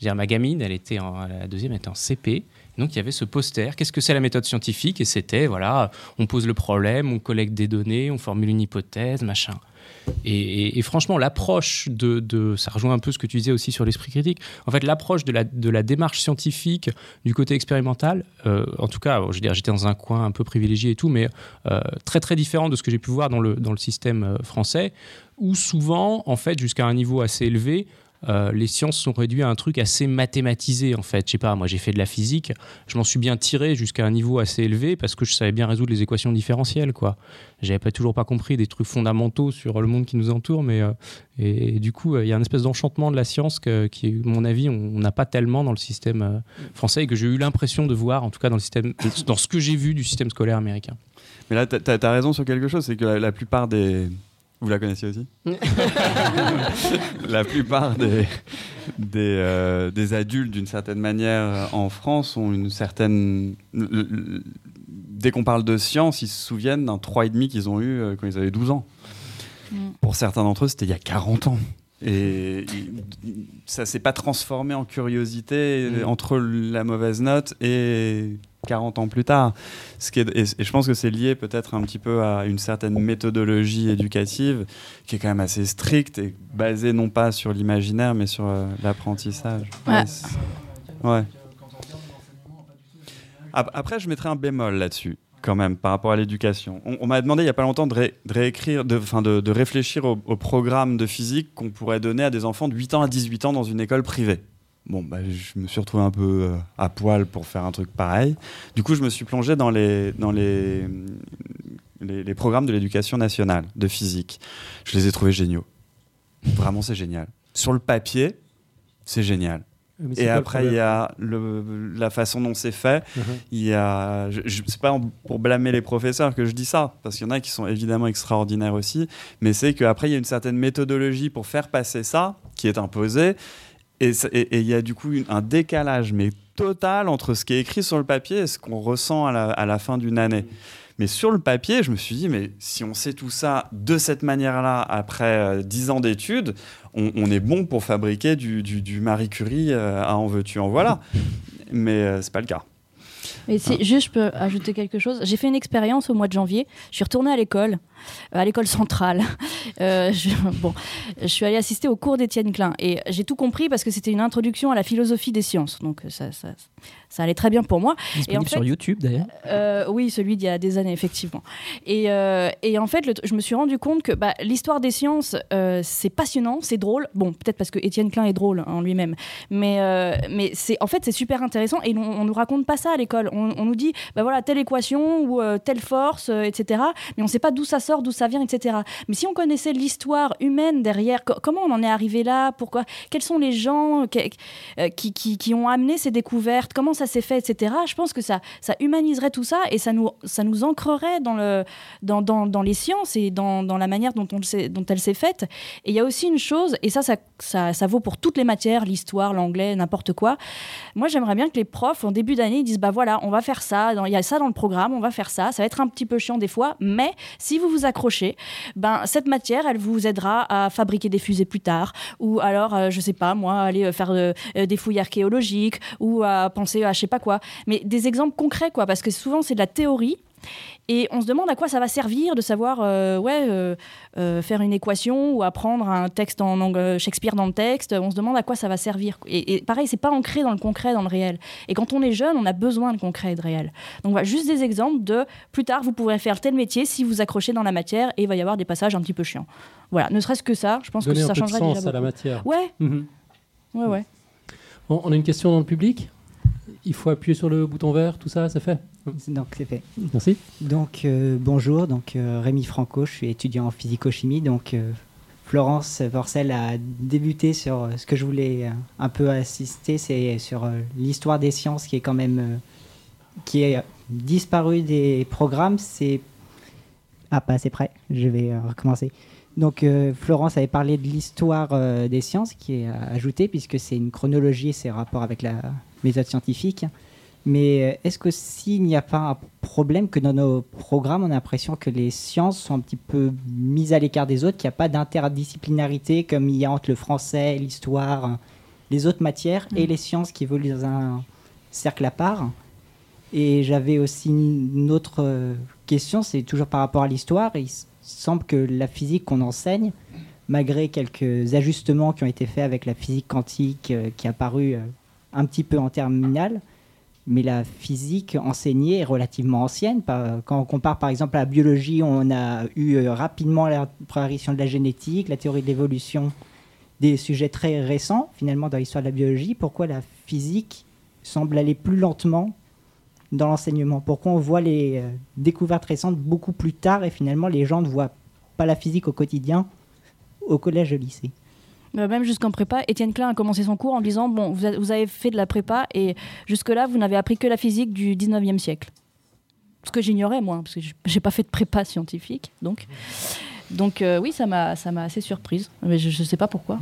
[SPEAKER 6] Dire, Ma gamine, elle était en, la deuxième, elle était en CP. Donc il y avait ce poster. Qu'est-ce que c'est la méthode scientifique? Et c'était, voilà, on pose le problème, on collecte des données, on formule une hypothèse, machin. Et, franchement, l'approche de, de- Ça rejoint un peu ce que tu disais aussi sur l'esprit critique. En fait, l'approche de la, de la démarche scientifique, du côté expérimental, euh, en tout cas, je veux j'étais dans un coin un peu privilégié et tout, mais euh, très très différent de ce que j'ai pu voir dans le, dans le système euh, français, où souvent, en fait, jusqu'à un niveau assez élevé, euh, les sciences sont réduites à un truc assez mathématisé en fait. Je sais pas, moi j'ai fait de la physique, je m'en suis bien tiré jusqu'à un niveau assez élevé parce que je savais bien résoudre les équations différentielles quoi. J'avais pas toujours pas compris des trucs fondamentaux sur le monde qui nous entoure, mais euh, et, du coup euh, il y a un espèce d'enchantement de la science qui, à mon avis, on n'a pas tellement dans le système français et que j'ai eu l'impression de voir en tout cas dans le système, dans ce que j'ai vu du système scolaire américain.
[SPEAKER 3] Mais là, t'as as raison sur quelque chose, c'est que la plupart des. Vous la connaissiez aussi La plupart des, des, euh, des adultes, d'une certaine manière, euh, en France, ont une certaine. Dès qu'on parle de science, ils se souviennent d'un 3,5 qu'ils ont eu euh, quand ils avaient 12 ans.
[SPEAKER 5] Mm.
[SPEAKER 3] Pour certains d'entre eux, c'était il y a 40 ans. Et ça s'est pas transformé en curiosité
[SPEAKER 6] Mm.
[SPEAKER 3] entre la mauvaise note et 40 ans plus tard. Ce qui est- et, et je pense que c'est lié peut-être un petit peu à une certaine méthodologie éducative qui est quand même assez stricte et basée non pas sur l'imaginaire mais sur euh, l'apprentissage.
[SPEAKER 5] Ouais.
[SPEAKER 3] ouais. Ap- Après, je mettrais un bémol là-dessus, quand même, par rapport à l'éducation. On, on m'a demandé il n'y a pas longtemps de, ré- de réécrire, de, enfin, de, de réfléchir au, au programme de physique qu'on pourrait donner à des enfants de 8 ans à 18 ans dans une école privée. Bon, bah, je me suis retrouvé un peu euh, à poil pour faire un truc pareil. Du coup, je me suis plongé dans les, dans les, les, les programmes de l'éducation nationale de physique. Je les ai trouvés géniaux. Vraiment, c'est génial. Sur le papier, c'est génial. Et après, il y a le, la façon dont c'est fait.
[SPEAKER 2] Mhm.
[SPEAKER 3] Il y a, je, je- c'est pas pour blâmer les professeurs que je dis ça, parce qu'il y en a qui sont évidemment extraordinaires aussi, mais c'est qu'après, il y a une certaine méthodologie pour faire passer ça, qui est imposée, et il y a du coup une- un décalage, mais total, entre ce qui est écrit sur le papier et ce qu'on ressent à la, à la fin d'une année. Mais sur le papier, je me suis dit, mais si on sait tout ça de cette manière-là, après euh, 10 ans d'études, on, on est bon pour fabriquer du, du- du Marie Curie euh, à en veux-tu, en voilà. Mais euh, c'est pas le cas.
[SPEAKER 5] Mais si, juste, je peux ajouter quelque chose. J'ai fait une expérience au mois de janvier. Je suis retournée à l'école, à l'école centrale. Euh, je, bon, je suis allée assister au cours d'Étienne Klein et j'ai tout compris parce que c'était une introduction à la philosophie des sciences. Donc ça, ça, ça allait très bien pour moi.
[SPEAKER 4] Disponible
[SPEAKER 5] en fait-
[SPEAKER 4] sur YouTube d'ailleurs.
[SPEAKER 5] Euh, oui, celui d'il y a des années, effectivement. Et, euh, et en fait, le- je me suis rendu compte que bah, l'histoire des sciences, euh, c'est passionnant, c'est drôle. Bon, peut-être parce que Étienne Klein est drôle en lui-même. Mais, euh, mais c'est, en fait, c'est super intéressant. Et on, on nous raconte pas ça à l'école. On, on nous dit, bah voilà, telle équation ou euh, telle force, euh, etc. Mais on sait pas d'où ça sort, d'où ça vient, etc. Mais si on connaissait l'histoire humaine derrière, co- comment on en est arrivé là, pourquoi, quels sont les gens euh, qui, qui, qui ont amené ces découvertes, comment ça s'est fait, etc. Je pense que ça, ça humaniserait tout ça et ça nous, ça nous ancrerait dans, le, dans, dans, dans les sciences et dans, dans la manière dont, on dont elle s'est faite. Et il y a aussi une chose, et ça, ça, ça, ça vaut pour toutes les matières, l'histoire, l'anglais, n'importe quoi. Moi, j'aimerais bien que les profs, en début d'année, disent bah voilà, on va faire ça, il y a ça dans le programme, on va faire ça. Ça va être un petit peu chiant des fois, mais si vous vous accrochez, ben, cette matière, elle vous aidera à fabriquer des fusées plus tard, ou alors, euh, je sais pas, moi, aller euh, faire euh, des fouilles archéologiques, ou à penser à je sais pas quoi. Mais des exemples concrets, quoi, parce que souvent, c'est de la théorie. Et on se demande à quoi ça va servir de savoir euh, ouais, euh, euh, faire une équation ou apprendre un texte en angle, Shakespeare dans le texte. On se demande à quoi ça va servir. Et, et pareil, c'est pas ancré dans le concret, dans le réel. Et quand on est jeune, on a besoin de concret et de réel. Donc voilà, juste des exemples de plus tard, vous pourrez faire tel métier si vous accrochez dans la matière et il va y avoir des passages un petit peu chiants. Voilà, ne serait-ce que ça, je pense
[SPEAKER 2] Donner
[SPEAKER 5] que
[SPEAKER 2] un
[SPEAKER 5] ça
[SPEAKER 2] peu de
[SPEAKER 5] changerait
[SPEAKER 2] sens
[SPEAKER 5] déjà
[SPEAKER 2] à la matière.
[SPEAKER 5] Ouais,
[SPEAKER 2] Mhm.
[SPEAKER 5] ouais, ouais.
[SPEAKER 2] Bon, on a une question dans le public? Il faut appuyer sur le bouton vert, tout ça, c'est fait.
[SPEAKER 12] Donc c'est fait.
[SPEAKER 2] Merci.
[SPEAKER 12] Donc euh, bonjour, donc euh, Rémi Franco, je suis étudiant en physico-chimie. Donc euh, Florence Vorcel a débuté sur euh, ce que je voulais un peu assister, c'est sur l'histoire des sciences qui est quand même qui est disparu des programmes. C'est ah pas assez près. Je vais recommencer. Donc euh, Florence avait parlé de l'histoire euh, des sciences qui est ajoutée puisque c'est une chronologie, c'est rapport avec la méthode scientifique. Mais euh, est-ce que s'il n'y a pas un problème que dans nos programmes, on a l'impression que les sciences sont un petit peu mises à l'écart des autres, qu'il n'y a pas d'interdisciplinarité comme il y a entre le français, l'histoire, les autres matières et les sciences qui évoluent dans un cercle à part? Et j'avais aussi une autre euh, question, c'est toujours par rapport à l'histoire. Il semble que la physique qu'on enseigne, malgré quelques ajustements qui ont été faits avec la physique quantique euh, qui est apparue un petit peu en terminale, mais la physique enseignée est relativement ancienne. Quand on compare par exemple à la biologie, on a eu euh, rapidement l'apparition de la génétique, la théorie de l'évolution, des sujets très récents finalement dans l'histoire de la biologie. Pourquoi la physique semble aller plus lentement dans l'enseignement? Pourquoi on voit les euh, découvertes récentes beaucoup plus tard et finalement les gens ne voient pas la physique au quotidien au collège et au lycée?
[SPEAKER 5] Même jusqu'en prépa, Étienne Klein a commencé son cours en disant Bon, vous, avez fait de la prépa et jusque-là, vous n'avez appris que la physique du 19e siècle. Ce que j'ignorais, moi, parce que je- j'ai pas fait de prépa scientifique. Donc, donc euh, oui, ça m'a assez surprise. Mais je ne sais pas pourquoi.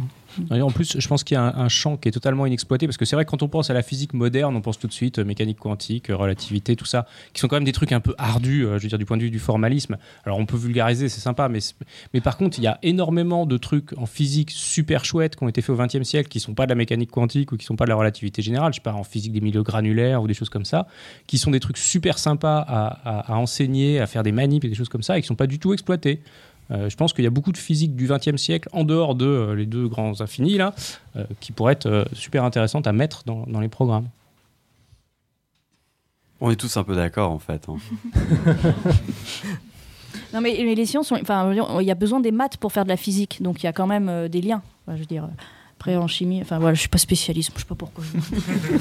[SPEAKER 6] Et en plus, je pense qu'il y a un, champ qui est totalement inexploité parce que c'est vrai que quand on pense à la physique moderne, on pense tout de suite euh, mécanique quantique, euh, relativité, tout ça, qui sont quand même des trucs un peu ardus, euh, je veux dire, du point de vue du formalisme. Alors on peut vulgariser, c'est sympa, mais, mais par contre, il y a énormément de trucs en physique super chouettes qui ont été faits au XXe siècle qui sont pas de la mécanique quantique ou qui sont pas de la relativité générale, je sais pas, en physique des milieux granulaires ou des choses comme ça, qui sont des trucs super sympas à, à- à enseigner, à faire des manips et des choses comme ça et qui sont pas du tout exploités. Euh, je pense qu'il y a beaucoup de physique du XXe siècle, en dehors de euh, les deux grands infinis, là, euh, qui pourraient être euh, super intéressantes à mettre dans, dans les programmes.
[SPEAKER 3] On est tous un peu d'accord en fait. hein.
[SPEAKER 5] Non, mais, mais les sciences, enfin, il y a besoin des maths pour faire de la physique, donc il y a quand même euh, des liens. Enfin, je veux dire, euh, après en chimie, enfin voilà, je suis pas spécialiste, je sais pas pourquoi.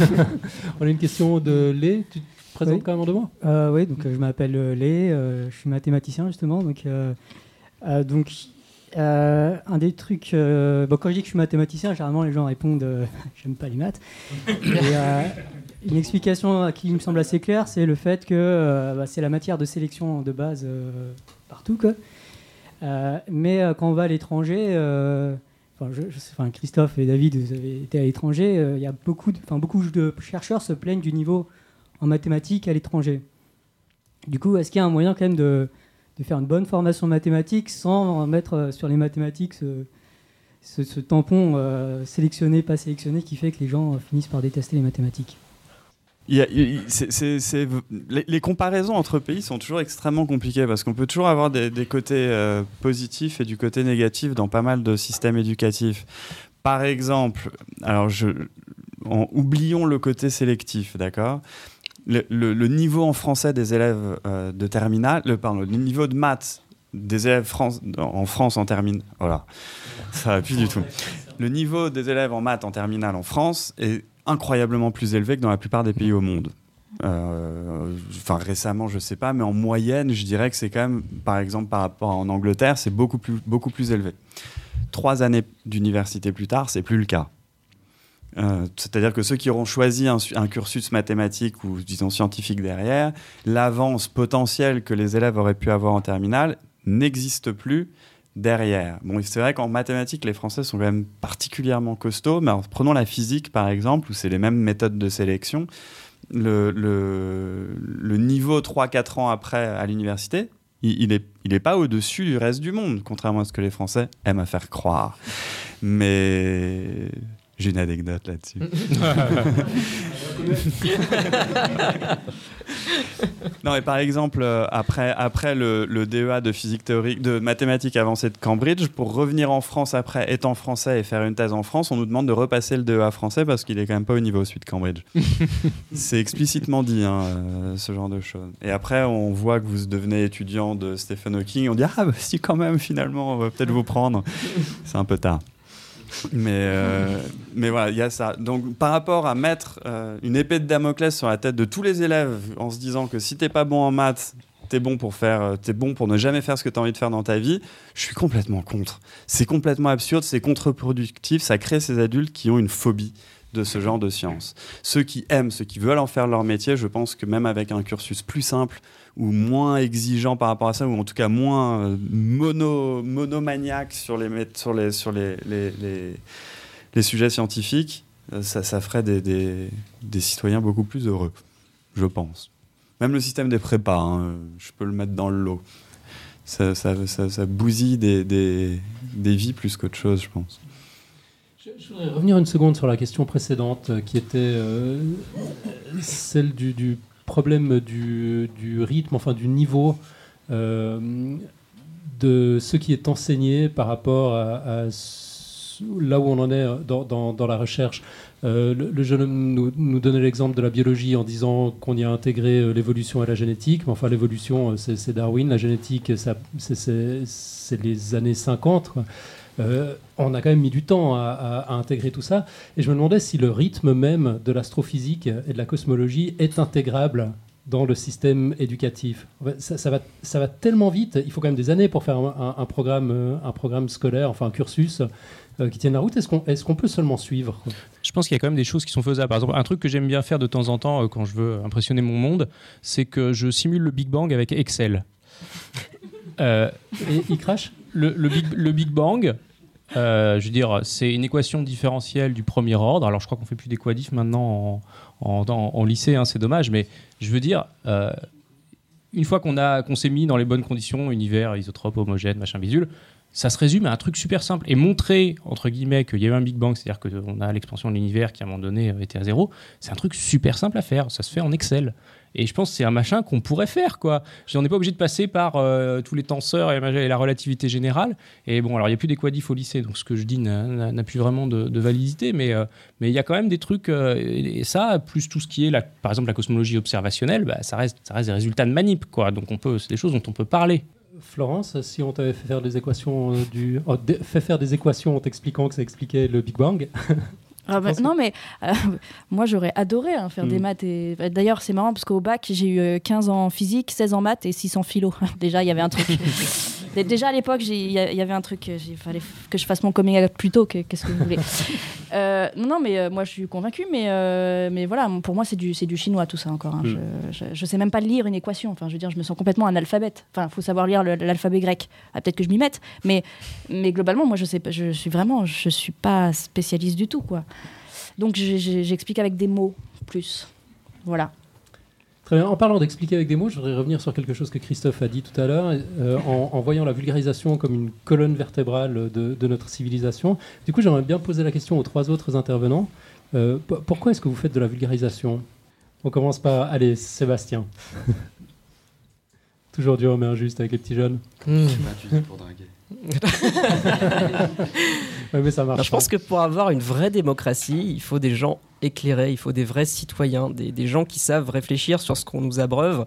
[SPEAKER 2] On a une question de Lé. Tu te présentes
[SPEAKER 13] Oui.
[SPEAKER 2] quand même en
[SPEAKER 13] Euh, oui, donc euh, je m'appelle Lé, euh, je suis mathématicien justement. Donc, donc euh, un des trucs. euh, quand je dis que je suis mathématicien, généralement les gens répondent euh, j'aime pas les maths. Euh, une explication qui me semble assez claire, c'est le fait que euh, bah, c'est la matière de sélection de base euh, partout. Euh, mais euh, quand on va à l'étranger, euh, enfin, Christophe et David, vous avez été à l'étranger, euh, il y a beaucoup de, beaucoup de chercheurs se plaignent du niveau en mathématiques à l'étranger. Du coup, est-ce qu'il y a un moyen quand même de, de faire une bonne formation mathématique sans mettre euh, sur les mathématiques ce, tampon euh, sélectionné, pas sélectionné, qui fait que les gens euh, finissent par détester les mathématiques
[SPEAKER 3] les, comparaisons entre pays sont toujours extrêmement compliquées parce qu'on peut toujours avoir des, côtés positifs et du côté négatif dans pas mal de systèmes éducatifs. Par exemple, alors je, oublions le côté sélectif, d'accord? Le, le- le niveau en français des élèves euh, de terminale, le, pardon, le niveau de maths des élèves France- en France en terminale, voilà, ça va plus du tout. Le niveau des élèves en maths en terminale en France est incroyablement plus élevé que dans la plupart des pays au monde. Euh, Enfin, récemment, je sais pas, mais en moyenne, je dirais que c'est quand même, par exemple, par rapport à en Angleterre, c'est beaucoup plus, beaucoup plus élevé. Trois années d'université plus tard, c'est plus le cas. Euh, C'est-à-dire que ceux qui auront choisi un, su- un cursus mathématique ou disons scientifique derrière, l'avance potentielle que les élèves auraient pu avoir en terminale n'existe plus derrière. Bon, c'est vrai qu'en mathématiques, les Français sont quand même particulièrement costauds, mais alors, prenons la physique par exemple, où c'est les mêmes méthodes de sélection. Le, niveau 3-4 ans après à l'université, il il est, il est pas au-dessus du reste du monde, contrairement à ce que les Français aiment à faire croire. Mais j'ai une anecdote là-dessus. non, mais par exemple, euh, après, après le, le DEA de physique théorique, de mathématiques avancées de Cambridge, pour revenir en France après, étant français et faire une thèse en France, on nous demande de repasser le DEA français parce qu'il est quand même pas au niveau suite Cambridge. C'est explicitement dit, hein, euh, ce genre de choses. Et après, on voit que vous devenez étudiant de Stephen Hawking, on dit Ah, bah si, quand même, finalement, on va peut-être vous prendre. C'est un peu tard. Mais, euh, mais voilà, il y a ça. Donc, par rapport à mettre euh, une épée de Damoclès sur la tête de tous les élèves en se disant que si t'es pas bon en maths, t'es bon pour faire, euh, t'es bon pour ne jamais faire ce que t'as envie de faire dans ta vie, je suis complètement contre. C'est complètement absurde, c'est contre-productif, ça crée ces adultes qui ont une phobie de ce genre de sciences. Ceux qui aiment, ceux qui veulent en faire leur métier, je pense que même avec un cursus plus simple ou moins exigeant par rapport à ça, ou en tout cas moins euh, mono, monomaniaque sur les, sur les, sur les, les, sujets scientifiques, euh, ça, ça ferait des, des, citoyens beaucoup plus heureux, je pense. Même le système des prépas, hein, je peux le mettre dans le lot. Ça, ça, ça- bousille des, des, des vies plus qu'autre chose, je pense.
[SPEAKER 2] Je voudrais revenir une seconde sur la question précédente, euh, qui était celle du problème du, rythme, enfin du niveau euh, de ce qui est enseigné par rapport à, là où on en est dans, la recherche. Euh, le, jeune homme nous, donnait l'exemple de la biologie en disant qu'on y a intégré euh, l'évolution et la génétique. Mais enfin, l'évolution, c'est Darwin. La génétique, c'est- les années 50. quoi. Euh, on a quand même mis du temps à, à- à intégrer tout ça. Et je me demandais si le rythme même de l'astrophysique et de la cosmologie est intégrable dans le système éducatif. Ça, ça va, ça va tellement vite, il faut quand même des années pour faire un, un- un programme, euh, un programme scolaire, enfin un cursus euh, qui tienne la route. Est-ce qu'on est peut seulement suivre?
[SPEAKER 6] Je pense qu'il y a quand même des choses qui sont faisables. Par exemple, un truc que j'aime bien faire de temps en temps euh, quand je veux impressionner mon monde, c'est que je simule le Big Bang avec Excel. Euh,
[SPEAKER 2] Et il crache?
[SPEAKER 6] Le, big, Bang, euh, je veux dire, c'est une équation différentielle du premier ordre. Alors, je crois qu'on fait plus des quadifs maintenant en, lycée, hein, c'est dommage, mais je veux dire, euh, une fois qu'on s'est mis dans les bonnes conditions, univers, isotrope, homogène, machin bidule, ça se résume à un truc super simple. Et montrer, entre guillemets, qu'il y a eu un Big Bang, c'est-à-dire qu'on a l'expansion de l'univers qui, à un moment donné, était à zéro, c'est un truc super simple à faire. Ça se fait en Excel. Et je pense que c'est un machin qu'on pourrait faire, quoi. On n'est pas obligé de passer par euh, tous les tenseurs et, la relativité générale. Et bon, alors il n'y a plus des quadifs au lycée, donc ce que je dis n'a- plus vraiment de, validité, mais euh, mais il y a quand même des trucs, euh, et, ça, plus tout ce qui est, par exemple, la cosmologie observationnelle, bah, ça, reste, des résultats de manip, quoi. Donc c'est des choses dont on peut parler.
[SPEAKER 2] Florence, si on t'avait fait faire des équations oh, fait faire des équations en t'expliquant que ça expliquait le Big Bang,
[SPEAKER 5] Ah bah, non, mais euh, moi j'aurais adoré hein, faire des
[SPEAKER 2] Mm.
[SPEAKER 5] maths. Et... bah, D'ailleurs, c'est marrant parce qu'au bac, j'ai eu euh, 15 en physique, 16 en maths et 6 en philo. Déjà, il y avait un truc. Dé- Déjà à l'époque, il y, avait un truc. Il fallait que je fasse mon coming out plus tôt. que- Qu'est-ce que vous voulez Euh, Non, non, mais euh, moi je suis convaincue. Mais, euh, mais voilà, pour moi, c'est du, c'est du chinois tout ça encore. hein.
[SPEAKER 2] Mm.
[SPEAKER 5] Je, je, je sais même pas lire une équation. Enfin, je veux dire, je me sens complètement analphabète. Enfin, il faut savoir lire l'alphabet grec. Ah, Peut-être que je m'y mette. Mais, mais globalement, moi, je sais pas. Je suis vraiment. Je suis pas spécialiste du tout, quoi. Donc j'explique avec des mots plus. Voilà.
[SPEAKER 2] Très bien. En parlant d'expliquer avec des mots, je voudrais revenir sur quelque chose que Christophe a dit tout à l'heure, euh, en, voyant la vulgarisation comme une colonne vertébrale de, notre civilisation. Du coup, j'aimerais bien poser la question aux trois autres intervenants. Euh, pourquoi est-ce que vous faites de la vulgarisation? On commence par, allez, Sébastien. Toujours dur mais injuste avec les petits jeunes.
[SPEAKER 3] Tu dis pour draguer.
[SPEAKER 2] Ouais, mais ça marche.
[SPEAKER 4] Je pense que pour avoir une vraie démocratie, il faut des gens éclairés, il faut des vrais citoyens, des, des gens qui savent réfléchir sur ce qu'on nous abreuve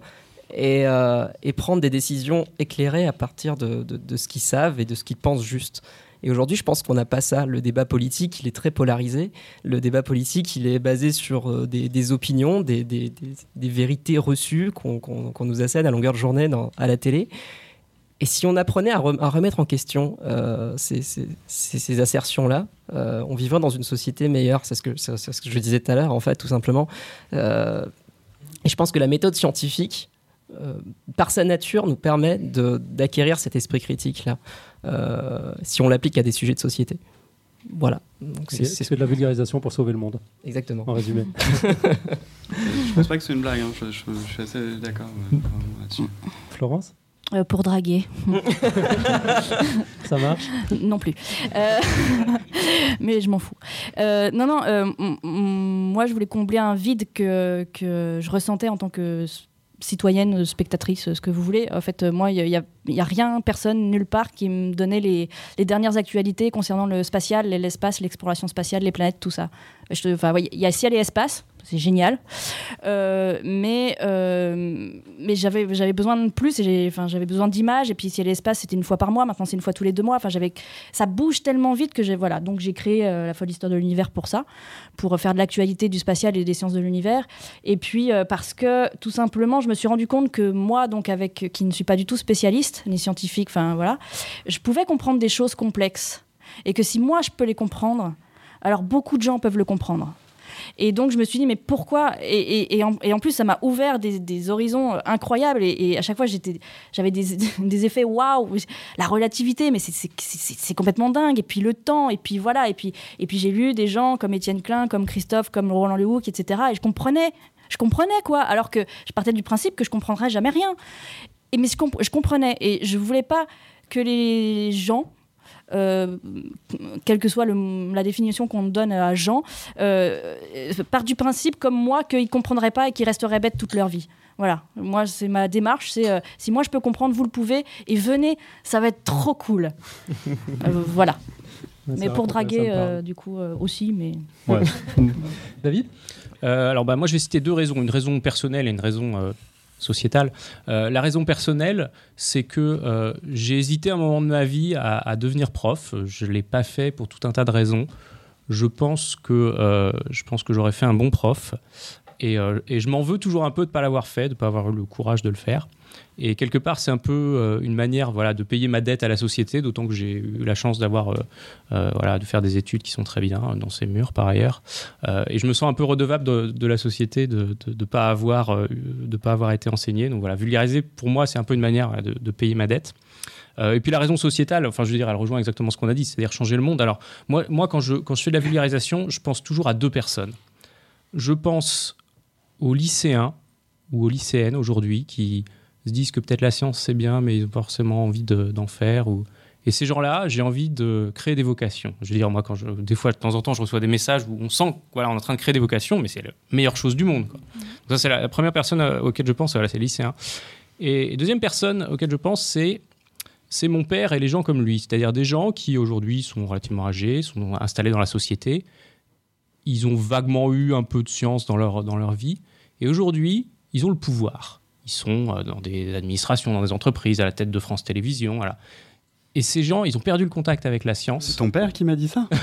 [SPEAKER 4] et, euh, et prendre des décisions éclairées à partir de, de- de ce qu'ils savent et de ce qu'ils pensent juste. Et aujourd'hui, je pense qu'on n'a pas ça. Le débat politique, il est très polarisé. Le débat politique, il est basé sur euh, des, opinions, des, vérités reçues qu'on nous assène à longueur de journée à la télé. Et si on apprenait à, rem- à remettre en question euh, ces, assertions-là, euh, on vivrait dans une société meilleure. C'est ce, que- je disais tout à l'heure, en fait, tout simplement. Et je pense que la méthode scientifique, par sa nature, nous permet de- d'acquérir cet esprit critique-là, euh, si on l'applique à des sujets de société. Voilà. Donc, c'est-
[SPEAKER 2] de la vulgarisation pour sauver le monde,
[SPEAKER 4] exactement.
[SPEAKER 2] en résumé.
[SPEAKER 3] Je pense pas que c'est une blague, hein. je, je- je suis assez d'accord euh, là-dessus.
[SPEAKER 2] Florence
[SPEAKER 5] Euh, pour draguer.
[SPEAKER 2] Ça marche
[SPEAKER 5] non plus. Euh, mais je m'en fous. Euh, non, non, euh, moi je voulais combler un vide que, que je ressentais en tant que citoyenne, spectatrice, ce que vous voulez. En fait, moi, il n'y a, y a rien, personne, nulle part qui me donnait les, dernières actualités concernant le spatial, l'espace, l'exploration spatiale, les planètes, tout ça. Il y a ciel et espace, c'est génial. Euh, mais euh, mais j'avais j'avais besoin de plus et j'avais besoin d'images. Et puis ciel et espace c'était une fois par mois maintenant c'est une fois tous les deux mois. Enfin j'avais ça bouge tellement vite que j'ai voilà. Donc j'ai créé euh, la folle histoire de l'univers pour ça pour faire de l'actualité du spatial et des sciences de l'univers. Et puis parce que tout simplement je me suis rendu compte que moi donc avec qui ne suis pas du tout spécialiste ni scientifique enfin voilà je pouvais comprendre des choses complexes. Et que si moi je peux les comprendre alors beaucoup de gens peuvent le comprendre et donc je me suis dit mais pourquoi? Et, en, plus ça m'a ouvert des, horizons euh, incroyables. Et, à chaque fois j'avais des, effets waouh la relativité mais c'est- complètement dingue. Et puis le temps et puis voilà. Et puis j'ai lu des gens comme Étienne Klein comme Christophe comme Roland Lehoucq etc et je comprenais je comprenais quoi. Alors que je partais du principe que je comprendrais jamais rien. Mais je, je comprenais. Et je voulais pas que les gens euh, quelle que soit le- la définition qu'on donne à Jean, euh, part du principe, comme moi, qu'ils ne comprendraient pas et qu'ils resteraient bêtes toute leur vie. Voilà, moi, c'est ma démarche. C'est euh, si moi je peux comprendre, vous le pouvez, et venez, ça va être trop cool. Euh, voilà.
[SPEAKER 2] Ouais,
[SPEAKER 5] mais pour draguer, euh, du coup, euh, aussi, mais.
[SPEAKER 6] Ouais.
[SPEAKER 2] David?
[SPEAKER 6] Euh, Alors, bah, moi, je vais citer deux raisons. Une raison personnelle et une raison euh, sociétale. Euh, la raison personnelle, c'est que euh, j'ai hésité un moment de ma vie à, devenir prof. Je ne l'ai pas fait pour tout un tas de raisons. Je pense que, euh, je pense que j'aurais fait un bon prof. Et, et je m'en veux toujours un peu de ne pas l'avoir fait, de ne pas avoir eu le courage de le faire. Et quelque part, c'est un peu euh, une manière voilà, de payer ma dette à la société, d'autant que j'ai eu la chance d'avoir, euh, euh, voilà, de faire des études qui sont très bien dans ces murs par ailleurs. Et je me sens un peu redevable de, la société de ne pas, avoir, pas avoir été enseigné. Donc voilà, vulgariser, pour moi, c'est un peu une manière de, de payer ma dette. Et puis la raison sociétale, enfin je veux dire, elle rejoint exactement ce qu'on a dit, c'est-à-dire changer le monde. Alors moi, moi quand, je, quand je fais de la vulgarisation, je pense toujours à deux personnes. Je pense aux lycéens ou aux lycéennes aujourd'hui qui se disent que peut-être la science c'est bien, mais ils ont forcément envie de- d'en faire. Ou... Et ces gens-là, j'ai envie de créer des vocations. Je veux dire, moi, quand je, des fois, de temps en temps, je reçois des messages où on sent qu'on voilà, on est en train de créer des vocations, mais c'est la meilleure chose du monde. quoi. Donc ça, c'est la, première personne euh, auquel je pense, voilà, c'est les lycéens. Et deuxième personne auquel je pense, c'est c'est mon père et les gens comme lui, c'est-à-dire des gens qui aujourd'hui sont relativement âgés, sont installés dans la société, ils ont vaguement eu un peu de science dans leur, dans leur vie, et aujourd'hui, ils ont le pouvoir. Ils sont euh, dans des administrations, dans des entreprises, à la tête de France Télévisions, voilà. Et ces gens, ils ont perdu le contact avec la science. C'est
[SPEAKER 3] ton père qui m'a dit ça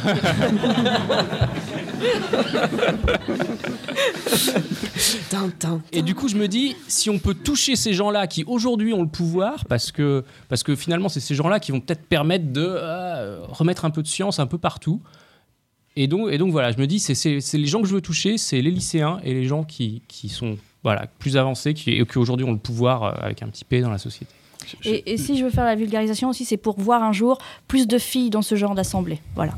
[SPEAKER 6] Et du coup, je me dis, si on peut toucher ces gens-là qui aujourd'hui ont le pouvoir, parce que, parce que finalement, c'est ces gens-là qui vont peut-être permettre de euh, remettre un peu de science un peu partout. Et donc, et donc voilà, je me dis, c'est les gens que je veux toucher, c'est les lycéens et les gens qui, qui sont voilà, plus avancés, qui, et qui aujourd'hui ont le pouvoir euh, avec un petit P dans la société.
[SPEAKER 5] Et, et si je veux faire la vulgarisation aussi, c'est pour voir un jour plus de filles dans ce genre d'assemblée. Voilà.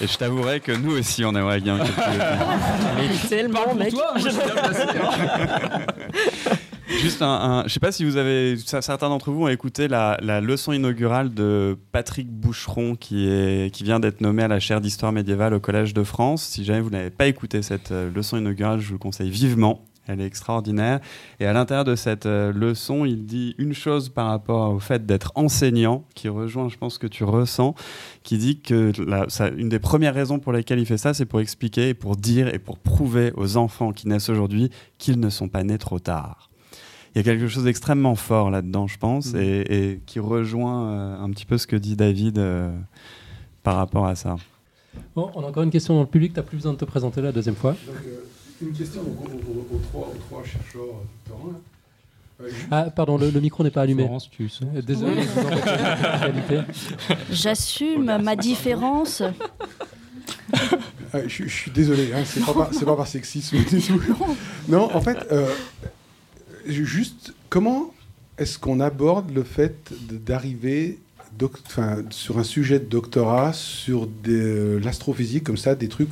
[SPEAKER 3] Et je t'avouerai que nous aussi, on aimerait bien quelques
[SPEAKER 4] Mais tellement, mec.
[SPEAKER 3] Juste un, un- je sais pas si vous avez, certains d'entre vous ont écouté la, leçon inaugurale de Patrick Boucheron qui est, qui vient d'être nommé à la chaire d'histoire médiévale au Collège de France. Si jamais vous n'avez pas écouté cette euh, leçon inaugurale, je vous le conseille vivement. Elle est extraordinaire. Et à l'intérieur de cette euh, leçon, il dit une chose par rapport au fait d'être enseignant, qui rejoint, je pense, que tu ressens, qui dit que la- ça- une des premières raisons pour lesquelles il fait ça, c'est pour expliquer, pour dire et pour prouver aux enfants qui naissent aujourd'hui qu'ils ne sont pas nés trop tard. Il y a quelque chose d'extrêmement fort là-dedans, je pense,
[SPEAKER 2] Mhm.
[SPEAKER 3] et, et qui rejoint euh, un petit peu ce que dit David euh, par rapport à ça.
[SPEAKER 2] Bon, on a encore une question dans le public, tu n'as plus besoin de te présenter la deuxième fois.
[SPEAKER 7] Donc, euh, une question donc, aux, aux- aux trois, aux trois chercheurs doctorants. Euh,
[SPEAKER 2] Ah, pardon, le, le micro n'est pas allumé.
[SPEAKER 6] Florence, tu sens
[SPEAKER 2] Désolé,
[SPEAKER 5] Oui. J'assume ma différence.
[SPEAKER 7] Euh, je, je suis désolé, hein, c'est pas, par- pas par sexisme du tout. Non, en fait, euh, juste comment est-ce qu'on aborde le fait d'arriver sur un sujet de doctorat, sur de l'astrophysique, comme ça, des trucs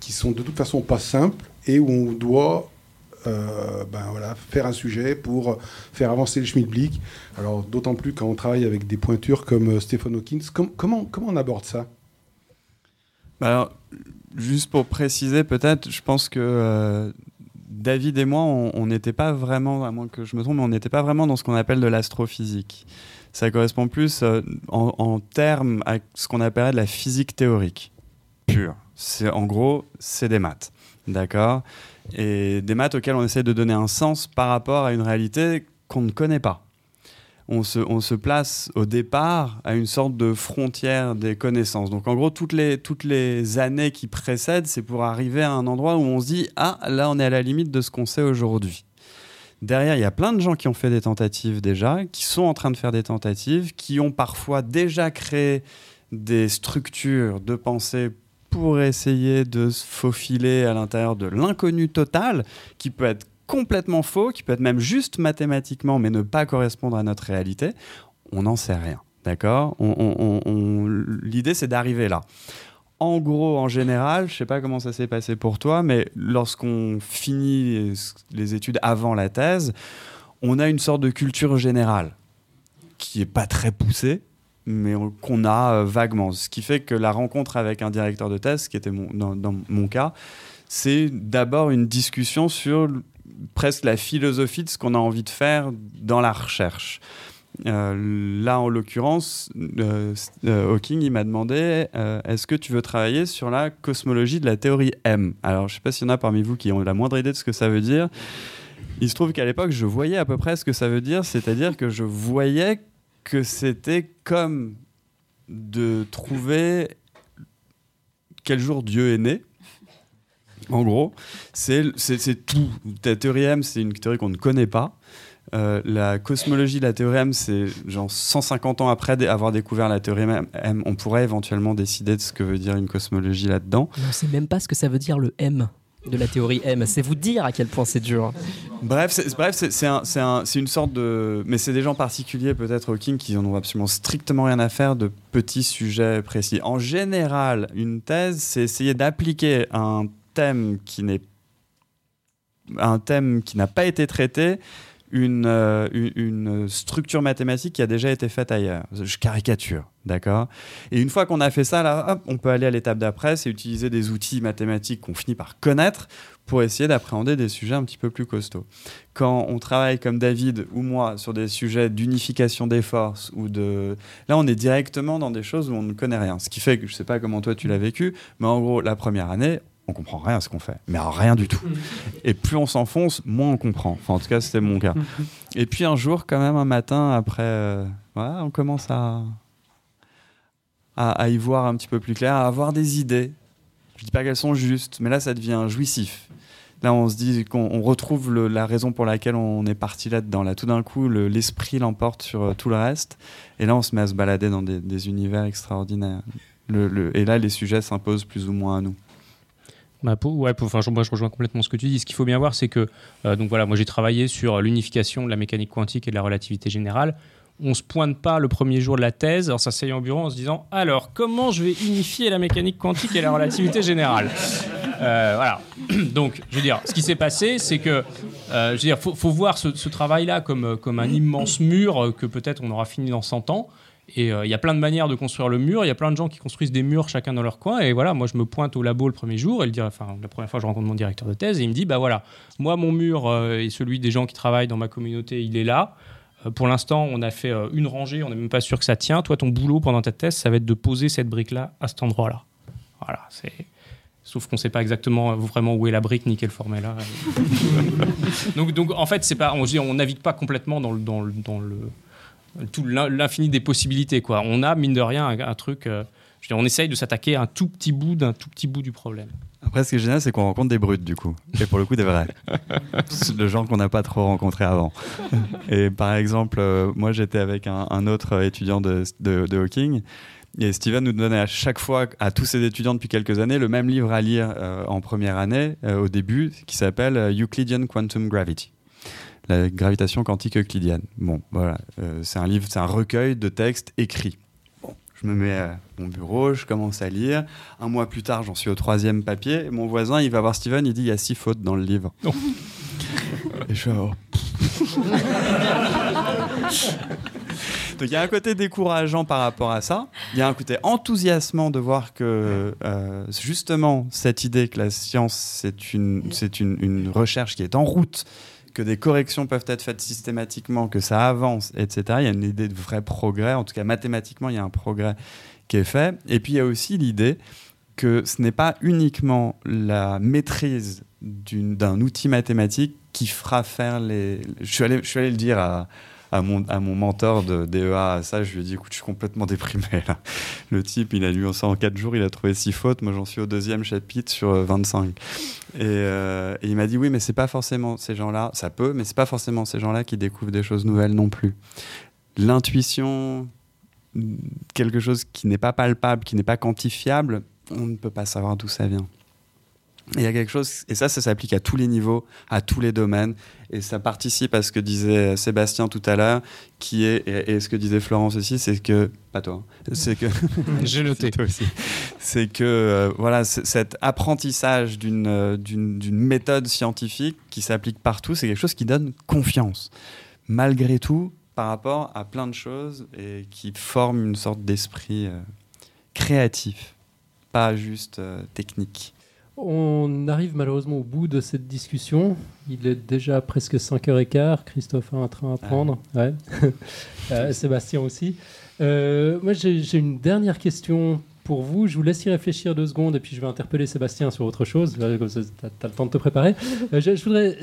[SPEAKER 7] qui sont de toute façon pas simples et où on doit euh, ben faire un sujet pour faire avancer le schmilblick. Alors, d'autant plus quand on travaille avec des pointures comme euh, Stephen Hawking. Com- comment, comment on aborde ça?
[SPEAKER 3] Bah alors, juste pour préciser, peut-être, je pense que euh, David et moi, on n'était pas vraiment, à moins que je me trompe, on n'était pas vraiment dans ce qu'on appelle de l'astrophysique. Ça correspond plus euh, en, en termes à ce qu'on appellerait de la physique théorique pure. C'est en gros, c'est des maths, d'accord? Et des maths auxquelles on essaie de donner un sens par rapport à une réalité qu'on ne connaît pas on se, place au départ à une sorte de frontière des connaissances. Donc en gros, toutes les, toutes les années qui précèdent, c'est pour arriver à un endroit où on se dit, ah, là, on est à la limite de ce qu'on sait aujourd'hui. Derrière, il y a plein de gens qui ont fait des tentatives déjà, qui sont en train de faire des tentatives, qui ont parfois déjà créé des structures de pensée pour essayer de se faufiler à l'intérieur de l'inconnu total, qui peut être complètement faux, qui peut être même juste mathématiquement, mais ne pas correspondre à notre réalité, on n'en sait rien. D'accord? L'idée, c'est d'arriver là. En gros, en général, je sais pas comment ça s'est passé pour toi, mais lorsqu'on finit les études avant la thèse, on a une sorte de culture générale qui est pas très poussée, mais on- qu'on a euh, vaguement. Ce qui fait que la rencontre avec un directeur de thèse, qui était dans, mon cas, c'est d'abord une discussion sur presque la philosophie de ce qu'on a envie de faire dans la recherche. Euh, là, en l'occurrence, euh, euh, Hawking, il m'a demandé est-ce que tu veux travailler sur la cosmologie de la théorie M? Alors, je ne sais pas s'il y en a parmi vous qui ont la moindre idée de ce que ça veut dire. Il se trouve qu'à l'époque, je voyais à peu près ce que ça veut dire, c'est-à-dire que je voyais que c'était comme de trouver quel jour Dieu est né. En gros, c'est tout. La théorie M, c'est une théorie qu'on ne connaît pas. Euh, la cosmologie de la théorie M, c'est genre 150 ans après avoir découvert la théorie M, on pourrait éventuellement décider de ce que veut dire une cosmologie là-dedans.
[SPEAKER 4] On ne sait même pas ce que ça veut dire le M de la théorie M. C'est vous dire à quel point c'est dur.
[SPEAKER 3] Bref, c'est un- un- une sorte de. Mais c'est des gens particuliers, peut-être Hawking, qui en ont absolument strictement rien à faire de petits sujets précis. En général, une thèse, c'est essayer d'appliquer un thème qui n'est un thème qui n'a pas été traité une, euh, une, structure mathématique qui a déjà été faite ailleurs. Je caricature, d'accord? Et une fois qu'on a fait ça, là, on peut aller à l'étape d'après, c'est utiliser des outils mathématiques qu'on finit par connaître pour essayer d'appréhender des sujets un petit peu plus costauds. Quand on travaille comme David ou moi sur des sujets d'unification des forces ou de... Là, on est directement dans des choses où on ne connaît rien. Ce qui fait que je ne sais pas comment toi tu l'as vécu, mais en gros, la première année, on comprend rien à ce qu'on fait, mais rien du tout. Et plus on s'enfonce, moins on comprend. En tout cas, c'était mon cas. Et puis un jour, quand même, un matin, après, euh, on commence à, à, à y voir un petit peu plus clair, à avoir des idées. Je dis pas qu'elles sont justes, mais là, ça devient jouissif. Là, on se dit qu'on on retrouve la raison pour laquelle on est parti là-dedans. Là, tout d'un coup, le- l'esprit l'emporte sur euh, tout le reste. Et là, on se met à se balader dans des, univers extraordinaires. Et là, les sujets s'imposent plus ou moins à nous.
[SPEAKER 6] Bah, pour- ouais, enfin, je, moi, je rejoins complètement ce que tu dis. Ce qu'il faut bien voir, c'est que euh, donc voilà, moi j'ai travaillé sur l'unification de la mécanique quantique et de la relativité générale. On se pointe pas le premier jour de la thèse en s'asseyant au bureau en se disant alors comment je vais unifier la mécanique quantique et la relativité générale? Euh, voilà. Donc, je veux dire, ce qui s'est passé, c'est que, euh, je veux dire, faut, voir ce, travail-là comme, euh, comme un immense mur que peut-être on aura fini dans 100 ans. Et euh, il y a plein de manières de construire le mur. Il y a plein de gens qui construisent des murs chacun dans leur coin. Et voilà, moi je me pointe au labo le premier jour. Et le enfin, la première fois, je rencontre mon directeur de thèse et il me dit bah voilà, moi mon mur euh, et celui des gens qui travaillent dans ma communauté, il est là. Euh, pour l'instant, on a fait une rangée. On n'est même pas sûr que ça tient. Toi, ton boulot pendant ta thèse, ça va être de poser cette brique-là à cet endroit-là. Voilà, c'est. Sauf qu'on ne sait pas exactement vraiment où est la brique ni quelle forme elle a. donc, donc, en fait, pas, on, on navigue pas complètement dans le, dans le tout l'in- l'infini des possibilités. Quoi. On a, mine de rien, un, un truc. euh, je veux dire, on essaye de s'attaquer à un tout petit bout d'un tout petit bout du problème.
[SPEAKER 3] Après, ce qui est génial, c'est qu'on rencontre des brutes, du coup. Et pour le coup, des vrais. le genre qu'on n'a pas trop rencontré avant. Et par exemple, euh, moi, j'étais avec un, un autre étudiant de, de, de Hawking. Et Steven nous donnait à chaque fois, à tous ses étudiants depuis quelques années, le même livre à lire euh, en première année, euh, au début, qui s'appelle Euclidean Quantum Gravity. La gravitation quantique euclidienne. Bon, voilà. Euh, c'est un livre, c'est un recueil de textes écrits. Bon, je me mets à mon bureau, je commence à lire. Un mois plus tard, j'en suis au troisième papier. Et mon voisin, il va voir Steven, il dit il y a six fautes dans le livre. Et je fais, oh. Donc il y a un côté décourageant par rapport à ça. Il y a un côté enthousiasmant de voir que euh, justement cette idée que la science c'est une, c'est une, une recherche qui est en route, que des corrections peuvent être faites systématiquement, que ça avance, etc. Il y a une idée de vrai progrès. En tout cas mathématiquement, il y a un progrès qui est fait. Et puis il y a aussi l'idée que ce n'est pas uniquement la maîtrise d'un outil mathématique qui fera faire les. Je suis allé, je suis allé le dire à, à, mon, à mon mentor de DEA, ça, je lui ai dit écoute, je suis complètement déprimé là. Le type, il a lu ça en 4 jours, il a trouvé 6 fautes. Moi, j'en suis au deuxième chapitre sur euh, 25. Et, euh, et il m'a dit oui, mais c'est pas forcément ces gens-là, ça peut, mais c'est pas forcément ces gens-là qui découvrent des choses nouvelles non plus. L'intuition, quelque chose qui n'est pas palpable, qui n'est pas quantifiable, on ne peut pas savoir d'où ça vient. Et Il y a quelque chose, et ça, ça s'applique à tous les niveaux, à tous les domaines, et ça participe à ce que disait Sébastien tout à l'heure, qui est, et, et ce que disait Florence aussi, c'est que, pas toi, hein, c'est que,
[SPEAKER 6] J'ai noté.
[SPEAKER 3] toi aussi, c'est que, euh, voilà, cet apprentissage d'une euh, méthode scientifique qui s'applique partout, c'est quelque chose qui donne confiance. malgré tout par rapport à plein de choses et qui forment une sorte d'esprit euh, créatif, pas juste euh, technique.
[SPEAKER 2] On arrive malheureusement au bout de cette discussion. Il est déjà presque 5h15. Christophe a un train à prendre. Ouais. Euh, Sébastien aussi. Euh, moi, j'ai une dernière question pour vous. Je vous laisse y réfléchir deux secondes et puis je vais interpeller Sébastien sur autre chose. Là, Comme ça, tu as, le temps de te préparer. Euh, je, je voudrais,